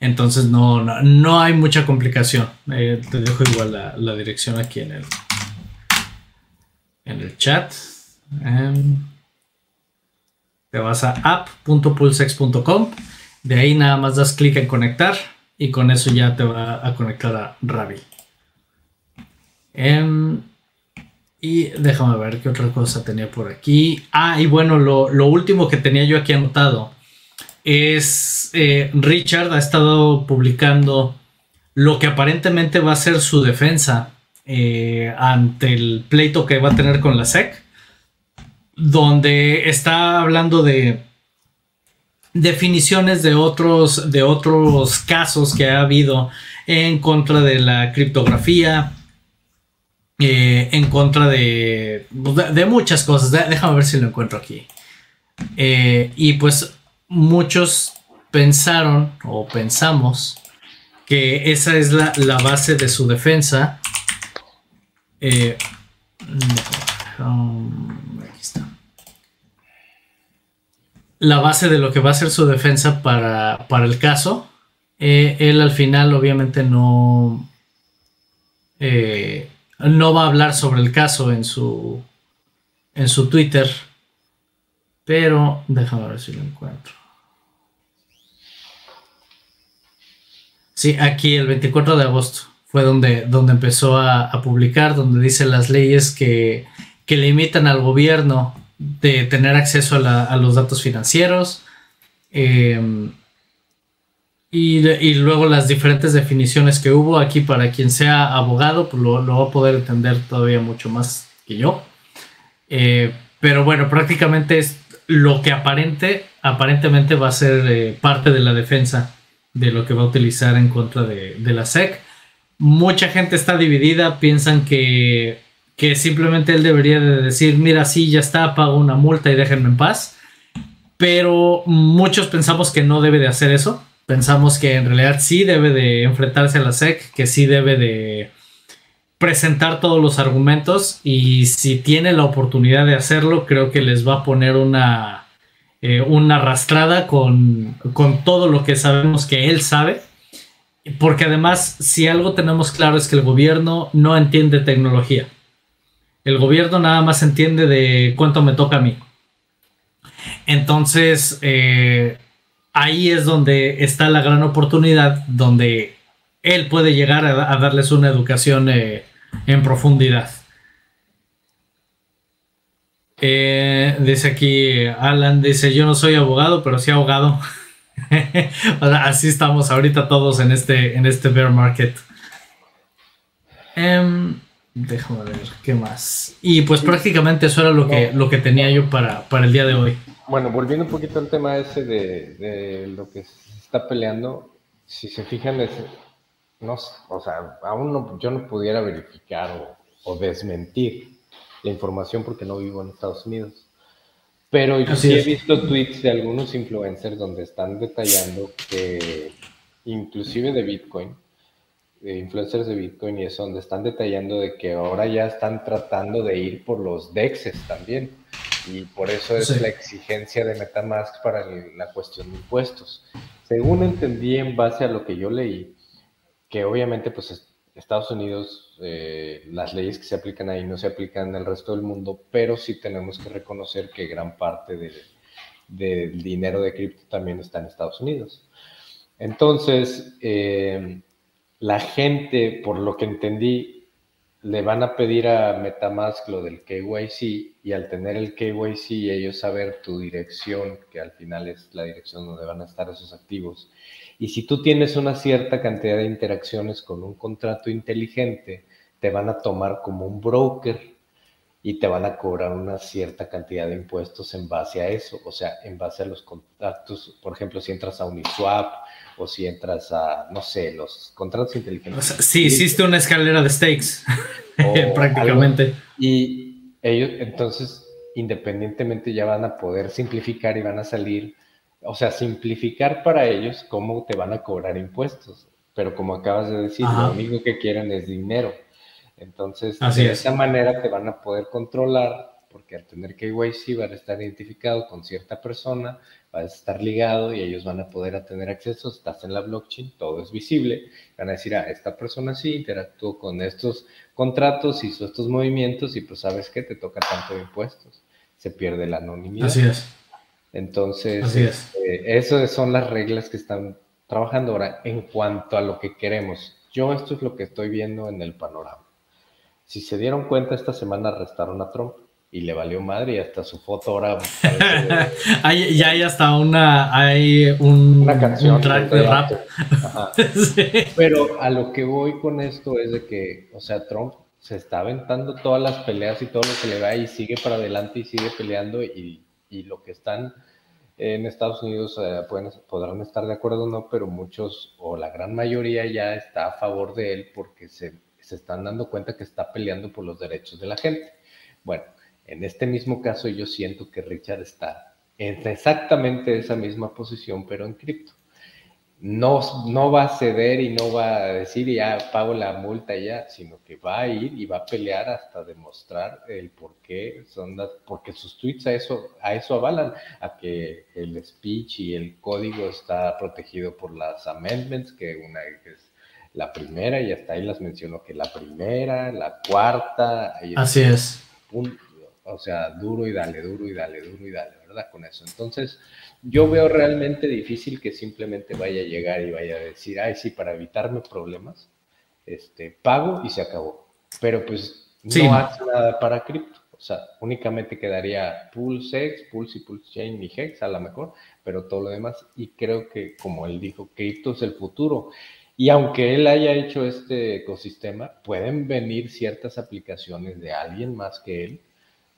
Entonces no, no, hay mucha complicación. Eh, te dejo igual la, dirección aquí en el, en el chat. Em, te vas a app.pulsex.com. De ahí nada más das clic en conectar y con eso ya te va a conectar a Ravi. Em, y déjame ver qué otra cosa tenía por aquí. Ah, y bueno, lo, lo último que tenía yo aquí anotado es eh, Richard ha estado publicando lo que aparentemente va a ser su defensa eh, ante el pleito que va a tener con la SEC, donde está hablando de definiciones de otros, de otros casos que ha habido en contra de la criptografía, eh, en contra de, de, muchas cosas. déjame ver si lo encuentro aquí. y pues muchos pensaron o pensamos que esa es la, base de su defensa. Eh, aquí está. La base de lo que va a ser su defensa para, el caso. Eh, él al final obviamente no, eh, no va a hablar sobre el caso en su, en su Twitter. Pero déjame ver si lo encuentro. Sí, aquí el 24 de agosto fue donde, donde empezó a, publicar, donde dice las leyes que, limitan al gobierno de tener acceso a, los datos financieros. Em, y, luego las diferentes definiciones que hubo aquí para quien sea abogado, pues lo, va a poder entender todavía mucho más que yo. Eh, pero bueno, prácticamente es lo que aparente, aparentemente va a ser eh, parte de la defensa de lo que va a utilizar en contra de, la SEC. Mucha gente está dividida, piensan que, que, simplemente él debería de decir, mira, sí, ya está, pago una multa y déjenme en paz. Pero muchos pensamos que no debe de hacer eso. Pensamos que en realidad sí debe de enfrentarse a la SEC, que sí debe de presentar todos los argumentos y si tiene la oportunidad de hacerlo, creo que les va a poner una, eh, una arrastrada con, todo lo que sabemos que él sabe. Porque además, si algo tenemos claro es que el gobierno no entiende tecnología. El gobierno nada más entiende de cuánto me toca a mí. Entonces, eh, ahí es donde está la gran oportunidad, donde él puede llegar a, darles una educación eh, en profundidad. Eh, dice aquí Alan, dice yo no soy abogado, pero sí abogado. <laughs> así estamos ahorita todos en este, en este bear market. Em, déjame ver qué más. Y pues prácticamente eso era lo que, lo que tenía yo para, para el día de hoy. Bueno, volviendo un poquito al tema ese de, lo que se está peleando, si se fijan, es, no, o sea, aún no, yo no pudiera verificar o desmentir la información porque no vivo en Estados Unidos. Pero yo sí he visto tweets de algunos influencers donde están detallando que inclusive de Bitcoin, de influencers de Bitcoin y eso, donde están detallando de que ahora ya están tratando de ir por los DEXs también. Y por eso es la exigencia de Metamask para la cuestión de impuestos. Según entendí en base a lo que yo leí, que obviamente pues Estados Unidos, eh, las leyes que se aplican ahí no se aplican el resto del mundo, pero sí tenemos que reconocer que gran parte del dinero de cripto también está en Estados Unidos. Entonces, eh, la gente, por lo que entendí, le van a pedir a Metamask lo del KYC y al tener el KYC ellos saber tu dirección, que al final es la dirección donde van a estar esos activos, y si tú tienes una cierta cantidad de interacciones con un contrato inteligente, te van a tomar como un broker y te van a cobrar una cierta cantidad de impuestos en base a eso, o sea, en base a los contratos, por ejemplo, si entras a Uniswap o si entras a, no sé, los contratos inteligentes. sí, hiciste una escalera de stakes, <laughs> prácticamente. Y ellos, entonces, independientemente ya van a poder simplificar y van a salir o sea, simplificar para ellos cómo te van a cobrar impuestos. Pero como acabas de decir, lo único que quieren es dinero. Entonces, de esa manera te van a poder controlar, porque al tener KYC van a estar identificado con cierta persona, vas a estar ligado y ellos van a poder tener acceso, estás en la blockchain, todo es visible, van a decir, ah, esta persona sí interactuó con estos contratos, hizo estos movimientos y pues sabes que te toca tanto de impuestos, se pierde la anonimidad. Así es. Entonces, este, esas son las reglas que están trabajando ahora en cuanto a lo que queremos. Yo esto es lo que estoy viendo en el panorama. Si se dieron cuenta, esta semana arrestaron a Trump y le valió madre y hasta su foto ahora... hay, ya hay hasta una, hay un, una canción, track de rap. <laughs> Pero a lo que voy con esto es de que, o sea, Trump se está aventando todas las peleas y todo lo que le va y sigue para adelante y sigue peleando y y lo que están en Estados Unidos eh, pueden, podrán estar de acuerdo o no, pero muchos o la gran mayoría ya está a favor de él porque se, se están dando cuenta que está peleando por los derechos de la gente. Bueno, en este mismo caso yo siento que Richard está en exactamente esa misma posición, pero en cripto no, no va a ceder y no va a decir ya pago la multa ya, sino que va a ir y va a pelear hasta demostrar el por qué son las, porque sus tweets a eso, a eso avalan, a que el speech y el código está protegido por las amendments, que una es la primera y hasta ahí las mencionó que la primera, la cuarta. Así es. o sea, duro y dale, duro y dale, duro y dale, ¿verdad? Con eso. Entonces, yo veo realmente difícil que simplemente vaya a llegar y vaya a decir, ay, sí, para evitarme problemas, este, pago y se acabó. Pero pues no hace nada para cripto. O sea, únicamente quedaría Pulse X, Pulse y Pulse Chain y Hex a lo mejor, pero todo lo demás. Y creo que, como él dijo, cripto es el futuro. Y aunque él haya hecho este ecosistema, pueden venir ciertas aplicaciones de alguien más que él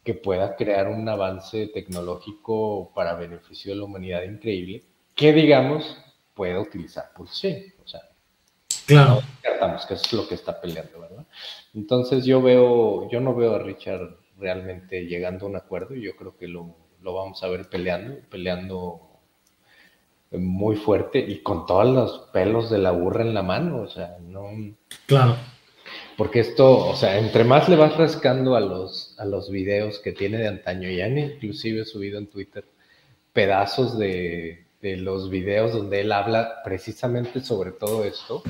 que pueda crear un avance tecnológico para beneficio de la humanidad increíble, que digamos pueda utilizar Pulse. O sea, claro. descartamos que eso es lo que está peleando, ¿verdad? Entonces yo veo, yo no veo a Richard realmente llegando a un acuerdo y yo creo que lo, lo vamos a ver peleando, peleando muy fuerte y con todos los pelos de la burra en la mano, o sea, no... Claro. Porque esto, o sea, entre más le vas rascando a los, a los videos que tiene de antaño, y han inclusive subido en Twitter pedazos de los videos donde él habla precisamente sobre todo esto,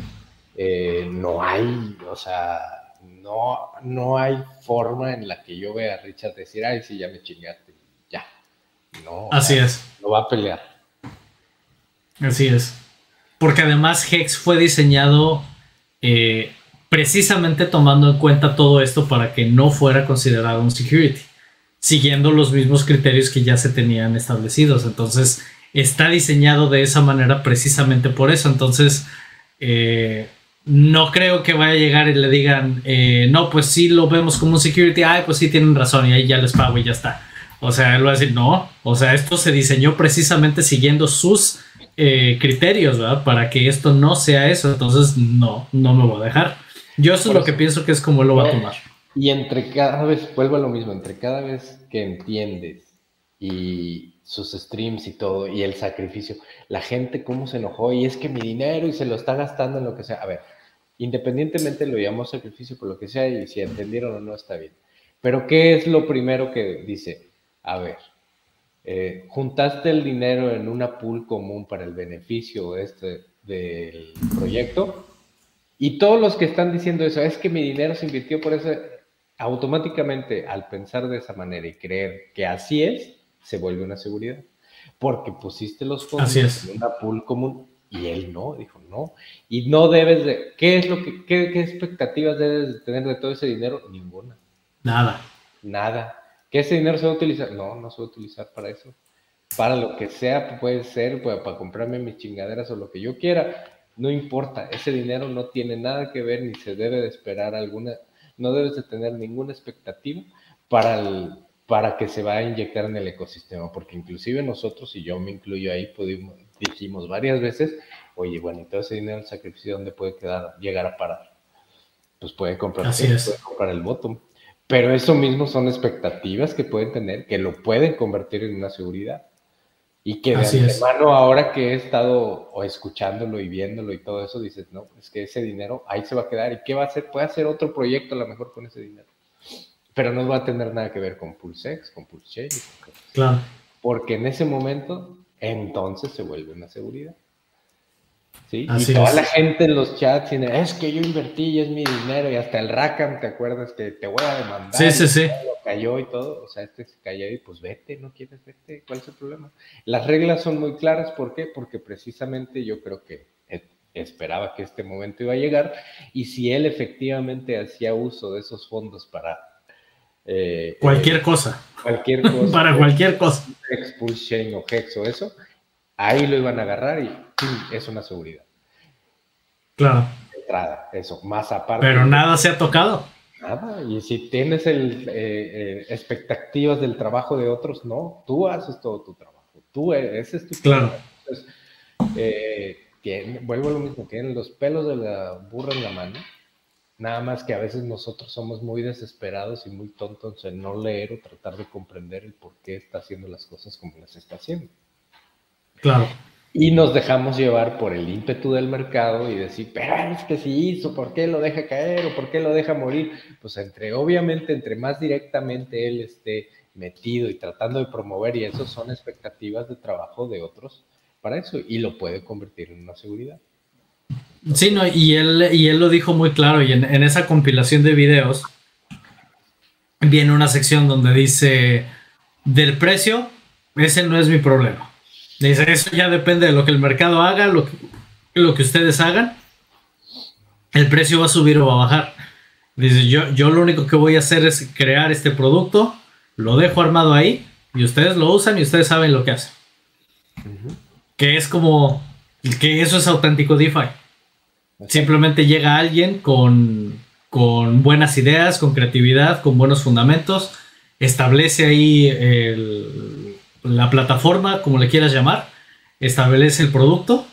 eh, no hay, o sea, no, no hay forma en la que yo vea a Richard decir, ay, sí, ya me chingaste, ya. No. Así es. No va a pelear. Así es. Porque además Hex fue diseñado eh, precisamente tomando en cuenta todo esto para que no fuera considerado un security, siguiendo los mismos criterios que ya se tenían establecidos. Entonces, está diseñado de esa manera precisamente por eso. Entonces, eh, no creo que vaya a llegar y le digan, eh, no, pues sí lo vemos como un security, ay, pues sí tienen razón y ahí ya les pago y ya está. O sea, él va a decir, no, o sea, esto se diseñó precisamente siguiendo sus eh, criterios, ¿verdad? Para que esto no sea eso. Entonces, no, no me voy a dejar. Yo eso es lo que pienso que es como él lo va a tomar. Y entre cada vez, vuelvo a lo mismo, entre cada vez que entiendes y sus streams y todo, y el sacrificio, la gente cómo se enojó, y es que mi dinero y se lo está gastando en lo que sea. A ver, independientemente lo llamamos sacrificio por lo que sea, y si entendieron o no está bien. Pero ¿qué es lo primero que dice? A ver, eh, juntaste el dinero en una pool común para el beneficio este del proyecto y todos los que están diciendo eso, es que mi dinero se invirtió por eso, automáticamente al pensar de esa manera y creer que así es, se vuelve una seguridad. Porque pusiste los fondos en una pool común y él no, dijo no. Y no debes de, ¿qué es lo que, qué, qué expectativas debes de tener de todo ese dinero? Ninguna. Nada. Nada. ¿Que ese dinero se va a utilizar? No, no se va a utilizar para eso. Para lo que sea, puede ser para comprarme mis chingaderas o lo que yo quiera. No importa, ese dinero no tiene nada que ver ni se debe de esperar alguna, no debes de tener ninguna expectativa para, para que se va a inyectar en el ecosistema, porque inclusive nosotros, y yo me incluyo ahí, pudimos, dijimos varias veces, oye, bueno, y todo ese dinero el sacrificio, ¿dónde puede quedar, llegar a parar? Pues puede comprar, puede comprar el bottom pero eso mismo son expectativas que pueden tener, que lo pueden convertir en una seguridad. Y que de antemano, ahora que he estado o escuchándolo y viéndolo y todo eso, dices, no, es que ese dinero ahí se va a quedar. ¿Y qué va a hacer? Puede hacer otro proyecto a lo mejor con ese dinero. Pero no va a tener nada que ver con PulseX, con PulseChain. Claro. Porque en ese momento, entonces se vuelve una seguridad y toda la gente en los chats tiene, es que yo invertí y es mi dinero, y hasta el Rakam, ¿te acuerdas? Que te voy a demandar. Sí, sí, sí. Cayó y todo, o sea, este se cayó y pues vete, no quieres vete, ¿cuál es el problema? Las reglas son muy claras, ¿por qué? Porque precisamente yo creo que e, esperaba que este momento iba a llegar, y si él efectivamente hacía uso de esos fondos para... Eh, cualquier eh, cosa. Cualquier <laughs> cosa. para cualquier cosa. Expulsion o Hex o eso, ahí lo iban a agarrar y es una seguridad. Claro. Entrada, eso, más aparte. Pero nada se ha tocado. Nada, y si tienes el, eh, eh, expectativas del trabajo de otros, no, tú haces todo tu trabajo, tú eres, ese es tu Claro. Entonces, eh, vuelvo a lo mismo, tienen los pelos de la burra en la mano, nada más que a veces nosotros somos muy desesperados y muy tontos en no leer o tratar de comprender el por qué está haciendo las cosas como las está haciendo. Claro. Y nos dejamos llevar por el ímpetu del mercado y decir, pero es que si hizo, ¿por qué lo deja caer o por qué lo deja morir? Pues entre, obviamente, entre más directamente él esté metido y tratando de promover, y eso son expectativas de trabajo de otros para eso, y lo puede convertir en una seguridad. Sí, no, y él, y él lo dijo muy claro, y en, en esa compilación de videos viene una sección donde dice, del precio, ese no es mi problema Dice, eso ya depende de lo que el mercado haga, lo que, lo que ustedes hagan. El precio va a subir o va a bajar. Dice, yo, yo lo único que voy a hacer es crear este producto, lo dejo armado ahí y ustedes lo usan y ustedes saben lo que hacen. Que es como, que eso es auténtico DeFi. Simplemente llega alguien con, con buenas ideas, con creatividad, con buenos fundamentos, establece ahí el, la plataforma, como le quieras llamar, establece el producto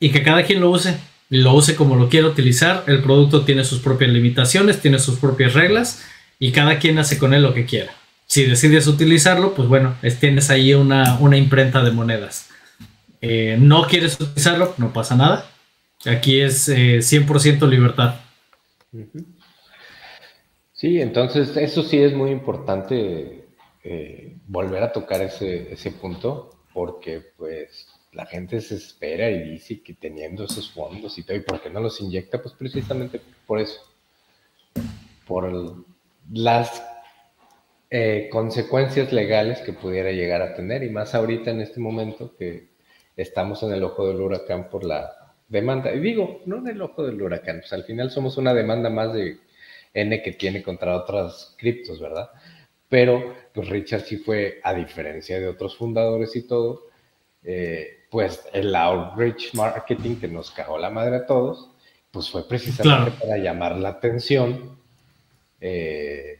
y que cada quien lo use. Lo use como lo quiera utilizar. El producto tiene sus propias limitaciones, tiene sus propias reglas y cada quien hace con él lo que quiera. Si decides utilizarlo, pues bueno, tienes ahí una, imprenta de monedas. Eh, no quieres utilizarlo, no pasa nada. Aquí es 100% eh, libertad. Sí, entonces eso sí es muy importante eh, volver a tocar ese, ese punto, porque pues la gente se espera y dice que teniendo esos fondos y todo, ¿y por qué no los inyecta? Pues precisamente por eso, por las eh, consecuencias legales que pudiera llegar a tener, y más ahorita en este momento que estamos en el ojo del huracán por la demanda. Y digo, no en el ojo del huracán, pues al final somos una demanda más de N que tiene contra otras criptos, ¿verdad? Pero pues Richard sí fue, a diferencia de otros fundadores y todo, eh, pues el outreach marketing que nos cagó la madre a todos, pues fue precisamente para llamar la atención eh,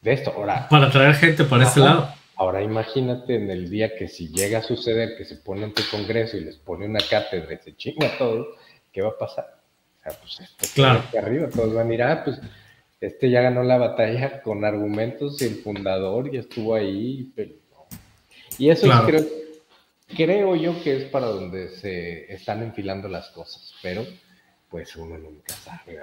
de esto. Ahora, para atraer gente para este lado. Ahora imagínate en el día que si llega a suceder que se pone ante Congreso y les pone una cátedra y se chinga todo, ¿qué va a pasar? O sea, pues esto claro. arriba, todos van a ir, ah, pues este ya ganó la batalla con argumentos, el fundador y estuvo ahí, pero Y eso creo, creo yo que es para donde se están enfilando las cosas, pero pues uno nunca sabe.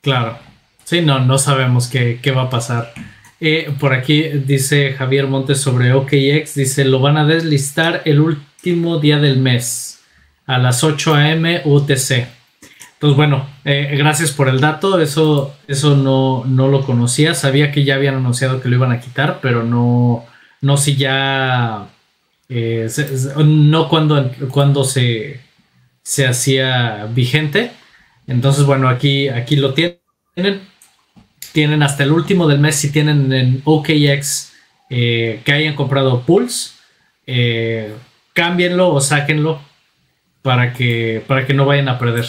Claro. Sí, no, no sabemos qué, va a pasar. Eh, por aquí dice Javier Montes sobre OKX, dice, lo van a deslistar el último día del mes, a las 8 a.m. UTC. Entonces, bueno, eh, gracias por el dato, eso, eso no, no, lo conocía, sabía que ya habían anunciado que lo iban a quitar, pero no, no si ya, eh, no cuando, cuando se, se hacía vigente. Entonces, bueno, aquí, aquí lo tienen tienen hasta el último del mes si tienen en OKX eh, que hayan comprado Pulse, eh, cámbienlo o sáquenlo para que, para que no vayan a perder.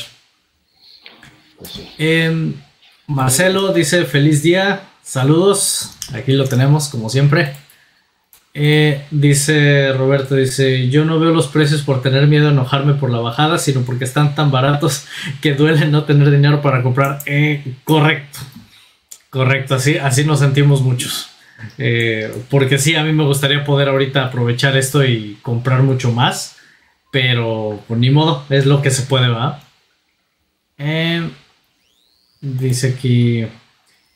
Pues em, Marcelo dice feliz día, saludos, aquí lo tenemos como siempre. Eh, dice Roberto, dice, yo no veo los precios por tener miedo a enojarme por la bajada, sino porque están tan baratos <laughs> que duele no tener dinero para comprar. correcto, Correcto, así, así nos sentimos muchos. Eh, porque sí, a mí me gustaría poder ahorita aprovechar esto y comprar mucho más. Pero pues ni modo, es lo que se puede, ¿va? Dice aquí,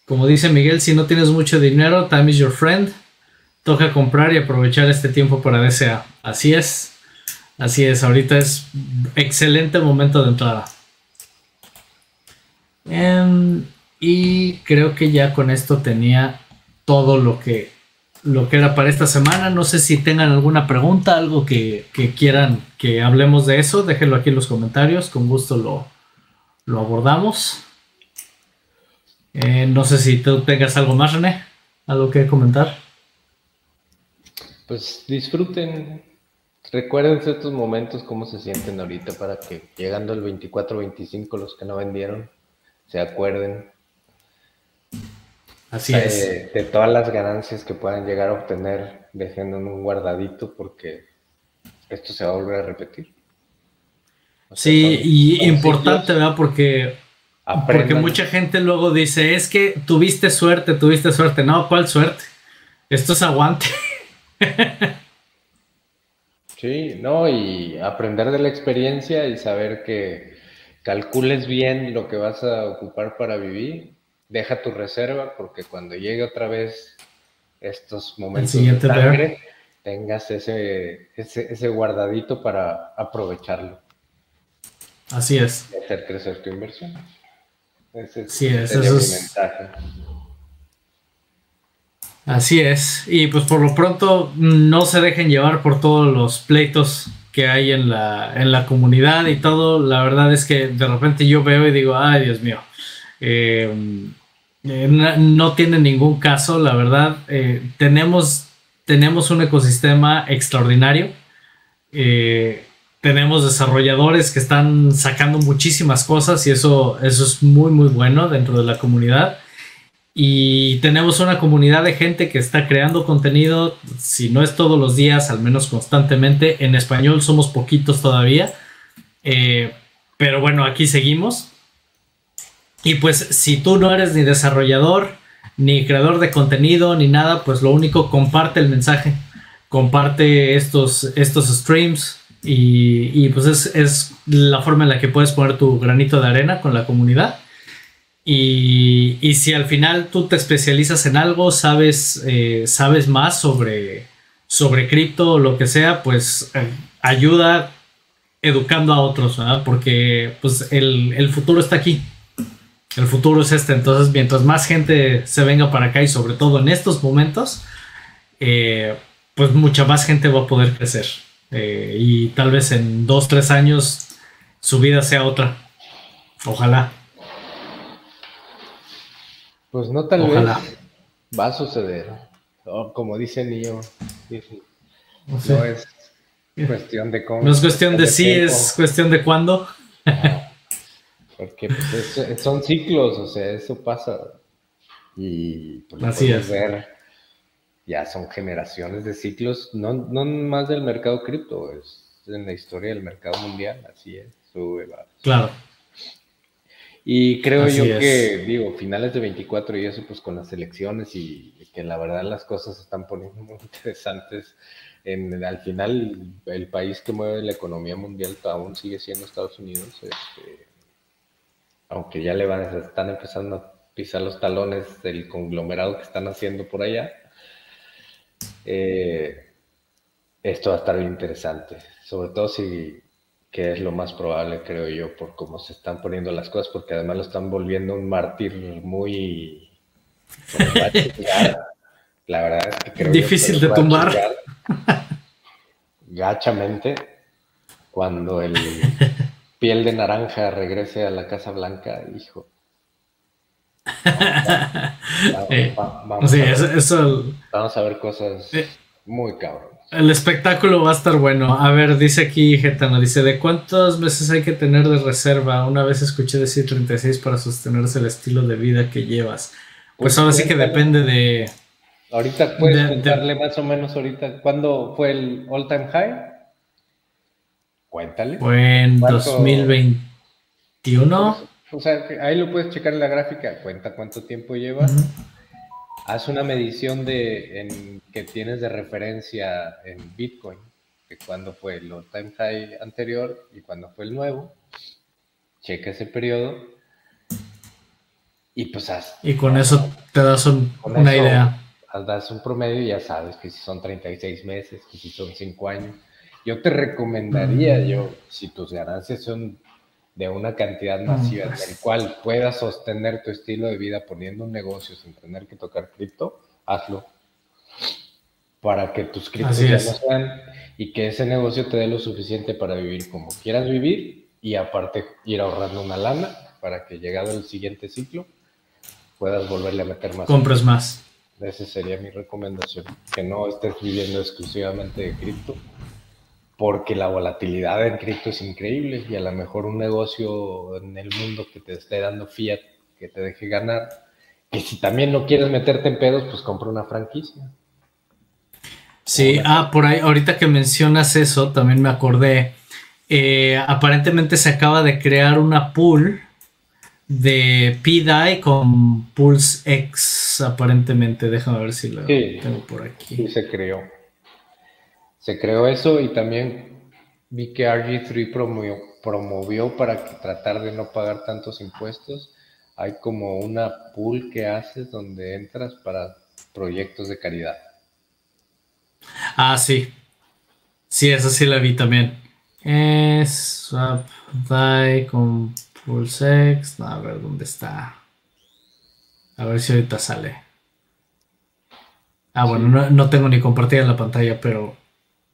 como dice Miguel, si no tienes mucho dinero, time is your friend. Toca comprar y aprovechar este tiempo para DSA. Así es. Así es, ahorita es excelente momento de entrada. Em, y creo que ya con esto tenía todo lo que, lo que era para esta semana. No sé si tengan alguna pregunta, algo que, quieran que hablemos de eso. Déjenlo aquí en los comentarios. Con gusto lo, lo abordamos. Eh, no sé si tú tengas algo más, René. ¿Algo que comentar? Pues disfruten, recuerden estos momentos, cómo se sienten ahorita para que llegando el 24-25 los que no vendieron se acuerden Así es. De, todas las ganancias que puedan llegar a obtener, dejando un guardadito porque esto se va a volver a repetir. sí, y importante, ¿verdad? Porque, porque mucha gente luego dice, es que tuviste suerte, tuviste suerte. No, ¿cuál suerte? Esto es aguante. <laughs> sí, no, y aprender de la experiencia y saber que calcules bien lo que vas a ocupar para vivir deja tu reserva porque cuando llegue otra vez estos momentos de sangre, tengas ese, ese, guardadito para aprovecharlo. Así es. Y hacer crecer tu inversión. Sí, eso es. Así es. Y pues por lo pronto no se dejen llevar por todos los pleitos que hay en la, en la comunidad y todo. La verdad es que de repente yo veo y digo, ay Dios mío, eh, eh, no, tiene ningún caso, la verdad. Eh, tenemos, tenemos un ecosistema extraordinario. Tenemos desarrolladores que están sacando muchísimas cosas y eso, eso es muy, muy bueno dentro de la comunidad. Y tenemos una comunidad de gente que está creando contenido, si no es todos los días, al menos constantemente. En español somos poquitos todavía. pero bueno, aquí seguimos. Y pues si tú no eres ni desarrollador, ni creador de contenido, ni nada, pues lo único, comparte el mensaje, comparte estos, estos streams y, pues es, la forma en la que puedes poner tu granito de arena con la comunidad. Y, si al final tú te especializas en algo, sabes, eh, sabes más sobre, sobre cripto o lo que sea, pues eh, ayuda educando a otros, ¿verdad? Porque pues el, futuro está aquí. El futuro es este. Entonces, mientras más gente se venga para acá y sobre todo en estos momentos, eh, pues mucha más gente va a poder crecer. Eh, y tal vez en dos, tres años su vida sea otra. Ojalá. Pues no tal Ojalá. vez va a suceder. como dice Nio, no es cuestión de cómo. No es cuestión de, sí, es cuestión de cuándo. <laughs> Porque pues, son ciclos, o sea, eso pasa. Y pues, Así es. ver, ya son generaciones de ciclos, no, no más del mercado cripto, es en la historia del mercado mundial, así es, sube, va. Claro. Y creo yo que, digo, finales de 24 y eso, pues con las elecciones y que la verdad las cosas se están poniendo <laughs> muy interesantes. En, al final, el país que mueve la economía mundial aún sigue siendo Estados Unidos. Este, aunque ya le van, están empezando a pisar los talones del conglomerado que están haciendo por allá. Eh, esto va a estar bien interesante, sobre todo si que es lo más probable, creo yo, por cómo se están poniendo las cosas, porque además lo están volviendo un mártir muy... La verdad es que creo Difícil de tumbar. Gachamente, cuando el <laughs> piel de naranja regrese a la Casa Blanca, hijo. <laughs> Vamos, a ver, cosas muy cabrón. El espectáculo va a estar bueno. A ver, dice aquí Getano, dice, ¿de cuántos meses hay que tener de reserva? Una vez escuché decir 36 para sostenerse el estilo de vida que llevas. Pues, pues ahora sí que depende de... Ahorita puedes contarle más o menos ahorita, ¿cuándo fue el all time high? Cuéntale. Fue en 2021. O sea, ahí lo puedes checar en la gráfica, cuenta cuánto tiempo llevas haz una medición de en, que tienes de referencia en Bitcoin, de cuándo fue el all-time high anterior y cuándo fue el nuevo. Checa ese periodo y pues haz. Y con eso te das una idea. Das un promedio y ya sabes que si son 36 meses, que si son 5 años. Yo te recomendaría, yo, si tus ganancias son de una cantidad mm, masiva pues. del cual puedas sostener tu estilo de vida poniendo un negocio sin tener que tocar cripto, hazlo. Para que tus criptos ya no sean y que ese negocio te dé lo suficiente para vivir como quieras vivir y aparte ir ahorrando una lana para que llegado el siguiente ciclo puedas volverle a meter más. Compres más. Esa sería mi recomendación, que no estés viviendo exclusivamente de cripto porque la volatilidad en cripto es increíble y a lo mejor un negocio en el mundo que te esté dando fiat que te deje ganar, que si también no quieres meterte en pedos, pues compra una franquicia. Sí, ah, por ahí, ahorita que mencionas eso, también me acordé. Eh, aparentemente se acaba de crear una pool de PDI con Pulse X, aparentemente. Déjame ver si lo tengo por aquí. Sí, se creó se creó eso y también vi que RG3 promovió, promovió para tratar de no pagar tantos impuestos. Hay como una pool que haces donde entras para proyectos de caridad. Ah, sí. Sí, esa sí la vi también. Es Swap Die con Pulsex. a ver dónde está. A ver si ahorita sale. Ah, bueno, no, no tengo ni compartida en la pantalla, pero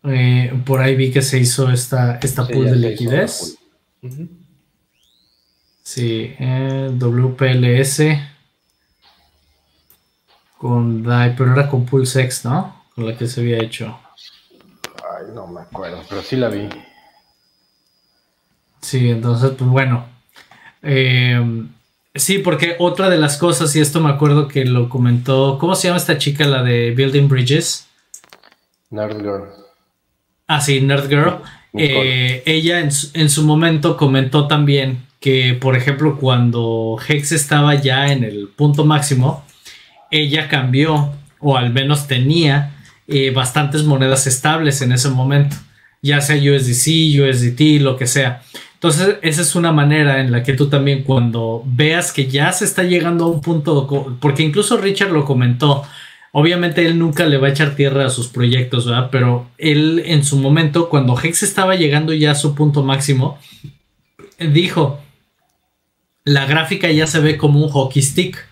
eh, por ahí vi que se hizo esta, esta pool de liquidez. Sí, eh, WPLS con DAI, pero era con PulseX, ¿no? Con la que se había hecho. Ay, no me acuerdo, pero sí la vi. Sí, entonces, pues bueno. Eh, sí, porque otra de las cosas, y esto me acuerdo que lo comentó, ¿cómo se llama esta chica, la de Building Bridges? Nerd Ah, sí, Nerd Girl. Eh, ella en su, momento comentó también que, por ejemplo, cuando Hex estaba ya en el punto máximo, ella cambió, o al menos tenía, eh, bastantes monedas estables en ese momento, ya sea USDC, USDT, lo que sea. Entonces, esa es una manera en la que tú también cuando veas que ya se está llegando a un punto, porque incluso Richard lo comentó, Obviamente él nunca le va a echar tierra a sus proyectos, ¿verdad? Pero él en su momento, cuando Hex estaba llegando ya a su punto máximo, dijo, la gráfica ya se ve como un hockey stick.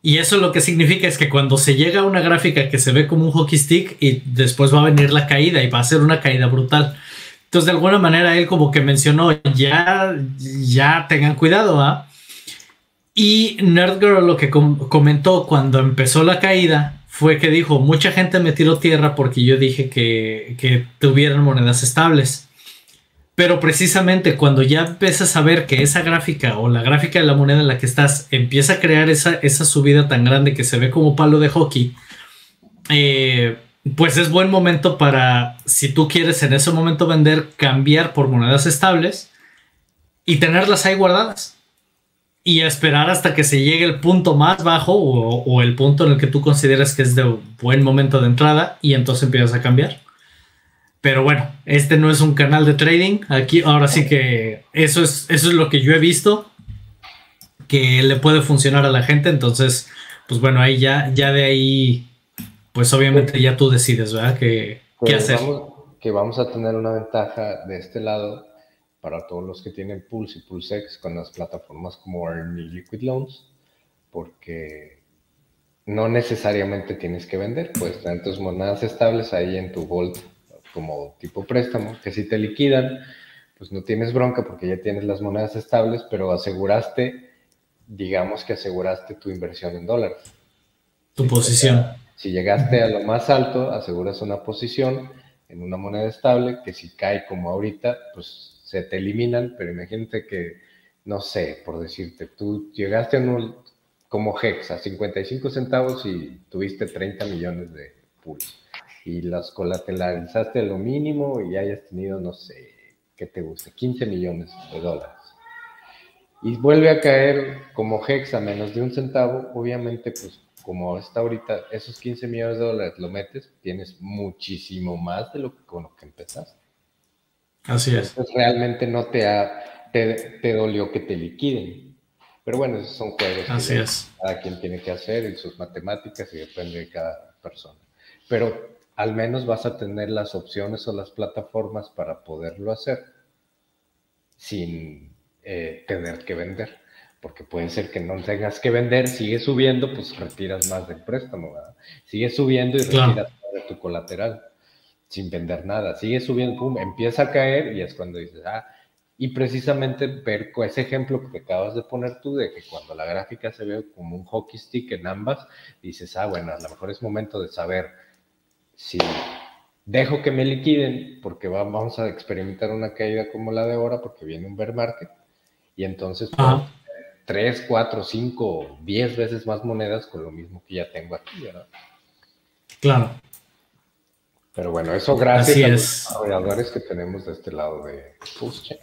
Y eso lo que significa es que cuando se llega a una gráfica que se ve como un hockey stick y después va a venir la caída y va a ser una caída brutal. Entonces, de alguna manera, él como que mencionó, ya, ya tengan cuidado, ¿ah? Y Nerdgirl lo que comentó cuando empezó la caída fue que dijo, mucha gente me tiró tierra porque yo dije que, que tuvieran monedas estables. Pero precisamente cuando ya empiezas a ver que esa gráfica o la gráfica de la moneda en la que estás empieza a crear esa, esa subida tan grande que se ve como palo de hockey, eh, pues es buen momento para, si tú quieres en ese momento vender, cambiar por monedas estables y tenerlas ahí guardadas. Y esperar hasta que se llegue el punto más bajo o, el punto en el que tú consideras que es de buen momento de entrada y entonces empiezas a cambiar. Pero bueno, este no es un canal de trading. Aquí ahora sí que eso es, eso es lo que yo he visto que le puede funcionar a la gente. Entonces, pues bueno, ahí ya, ya de ahí pues obviamente ya tú decides, ¿verdad? ¿Qué, qué hacer? que vamos a tener una ventaja de este lado para todos los que tienen Pulse y PulseX con las plataformas como Earn y Liquid Loans, porque no necesariamente tienes que vender, puedes tener tus monedas estables ahí en tu Vault como tipo préstamo, que si te liquidan, pues no tienes bronca porque ya tienes las monedas estables, pero aseguraste, digamos que aseguraste tu inversión en dólares. Tu posición. Si llegaste a lo más alto, aseguras una posición en una moneda estable que si cae como ahorita, pues se te eliminan, pero imagínate que, no sé, por decirte, tú llegaste a un, como Hex a 55 centavos y tuviste 30 millones de pools y las colateralizaste a lo mínimo y hayas tenido, no sé, ¿qué te gusta? 15 millones de dólares. Y vuelve a caer como Hex a menos de un centavo, obviamente pues como está ahorita, esos 15 millones de dólares lo metes, tienes muchísimo más de lo que con lo que empezaste. Así es. Entonces realmente no te, ha, te, dolió que te liquiden. Pero bueno, esos son juegos Así que es. cada quien tiene que hacer y sus matemáticas y depende de cada persona. Pero al menos vas a tener las opciones o las plataformas para poderlo hacer sin eh, tener que vender porque puede ser que no tengas que vender, sigue subiendo, pues retiras más del préstamo, ¿verdad? Sigue subiendo y retiras más de tu colateral, sin vender nada, sigue subiendo, pum, empieza a caer y es cuando dices, ah, y precisamente ver ese ejemplo que acabas de poner tú, de que cuando la gráfica se ve como un hockey stick en ambas, dices, ah, bueno, a lo mejor es momento de saber si dejo que me liquiden, porque vamos a experimentar una caída como la de ahora, porque viene un bear market, y entonces... Pues, 3, 4, 5, 10 veces más monedas con lo mismo que ya tengo aquí, ¿verdad? Claro. Pero bueno, eso gracias a los desarrolladores que tenemos de este lado de Pulse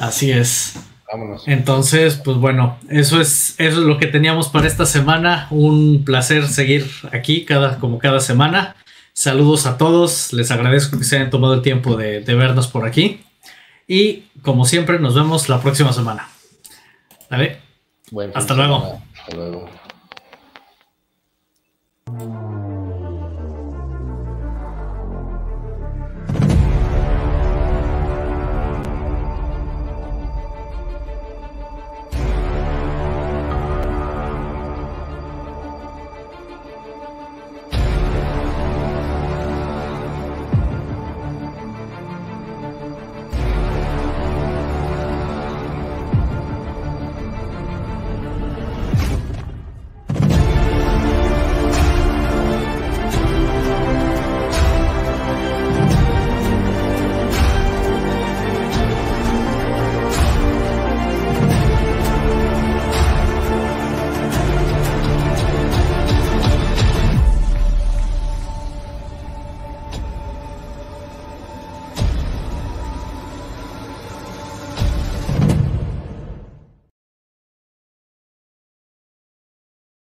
Así es. Vámonos. Entonces, pues bueno, eso es, eso es lo que teníamos para esta semana. Un placer seguir aquí cada, como cada semana. Saludos a todos. Les agradezco que se hayan tomado el tiempo de, de vernos por aquí. Y como siempre, nos vemos la próxima semana. ¿Vale? Hasta luego. Hasta luego.